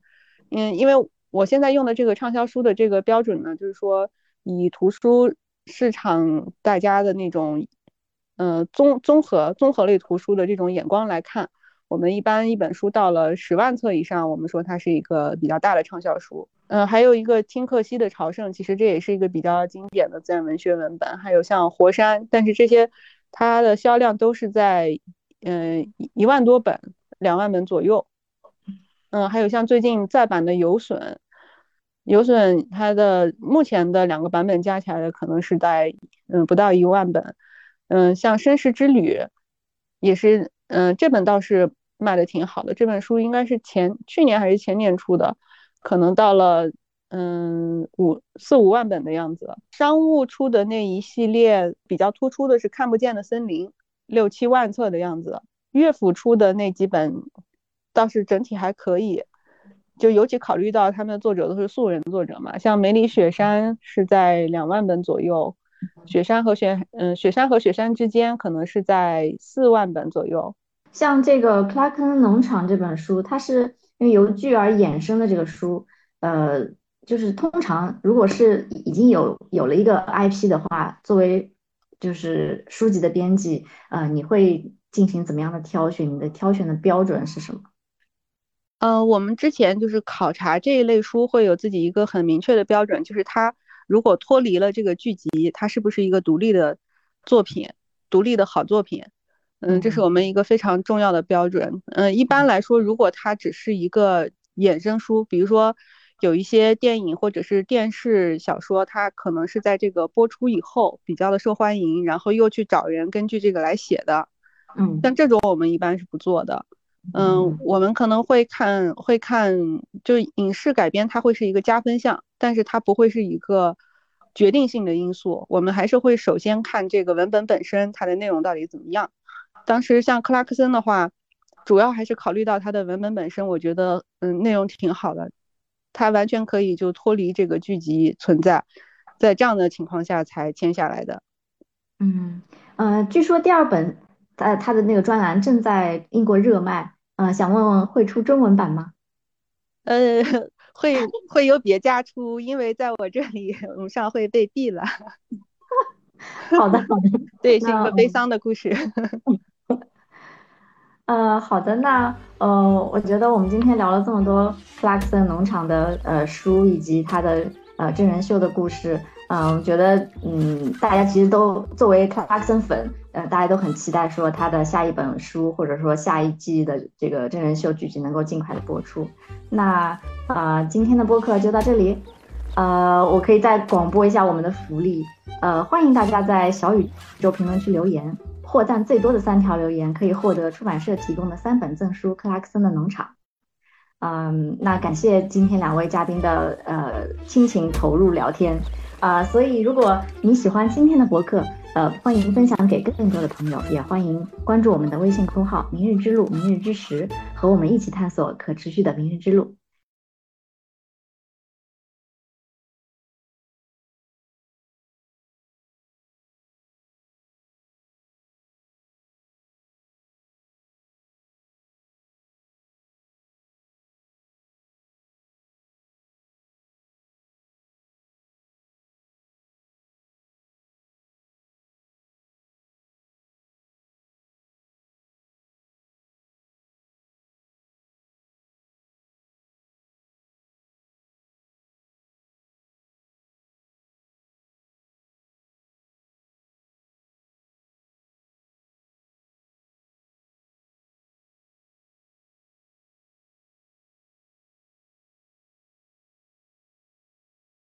嗯，因为我现在用的这个畅销书的这个标准呢，就是说以图书市场大家的那种嗯综综合综合类图书的这种眼光来看。我们一般一本书到了十万册以上，我们说它是一个比较大的畅销书。嗯，还有一个听克西的《朝圣》，其实这也是一个比较经典的自然文学文本。还有像《活山》，但是这些它的销量都是在嗯一万多本、两万本左右。嗯，还有像最近再版的《游隼》，游隼它的目前的两个版本加起来的可能是在嗯不到一万本，嗯，像《绅士之旅》也是，嗯，这本倒是卖的挺好的。这本书应该是前去年还是前年出的，可能到了嗯五四五万本的样子。商务出的那一系列比较突出的是《看不见的森林》，六七万册的样子。乐府出的那几本倒是整体还可以。就尤其考虑到他们的作者都是素人作者嘛，像梅里雪山是在两万本左右，雪山和雪嗯雪山和雪山之间可能是在四万本左右。像这个克拉克农场这本书，它是因为由剧而衍生的这个书，呃，就是通常如果是已经有有了一个 IP 的话，作为就是书籍的编辑，呃，你会进行怎么样的挑选？你的挑选的标准是什么？嗯，我们之前就是考察这一类书，会有自己一个很明确的标准，就是它如果脱离了这个剧集，它是不是一个独立的作品，独立的好作品？嗯，这是我们一个非常重要的标准。嗯，一般来说，如果它只是一个衍生书，比如说有一些电影或者是电视小说，它可能是在这个播出以后比较的受欢迎，然后又去找人根据这个来写的。嗯，像这种我们一般是不做的。嗯，我们可能会看，会看，就影视改编，它会是一个加分项，但是它不会是一个决定性的因素。我们还是会首先看这个文本本身，它的内容到底怎么样。当时像克拉克森的话，主要还是考虑到他的文本本身，我觉得，嗯，内容挺好的，他完全可以就脱离这个剧集存在，在这样的情况下才签下来的。嗯，呃，据说第二本。呃，他的那个专栏正在英国热卖，呃，想问问会出中文版吗？呃，会会有别家出，因为在我这里网上会被毙了。好的，好的，对，是一个悲伤的故事。呃，好的，那呃，我觉得我们今天聊了这么多克拉克森农场的呃书以及他的呃真人秀的故事。嗯，我觉得，嗯，大家其实都作为克拉克森粉，呃，大家都很期待说他的下一本书，或者说下一季的这个真人秀剧集能够尽快的播出。那，呃，今天的播客就到这里。呃，我可以再广播一下我们的福利，呃，欢迎大家在小宇宙评论区留言，获赞最多的三条留言可以获得出版社提供的三本赠书《克拉克森的农场》。嗯，那感谢今天两位嘉宾的呃亲情投入聊天。啊，所以如果你喜欢今天的博客，呃，欢迎分享给更多的朋友，也欢迎关注我们的微信公号“明日之路”、“明日之时”，和我们一起探索可持续的明日之路。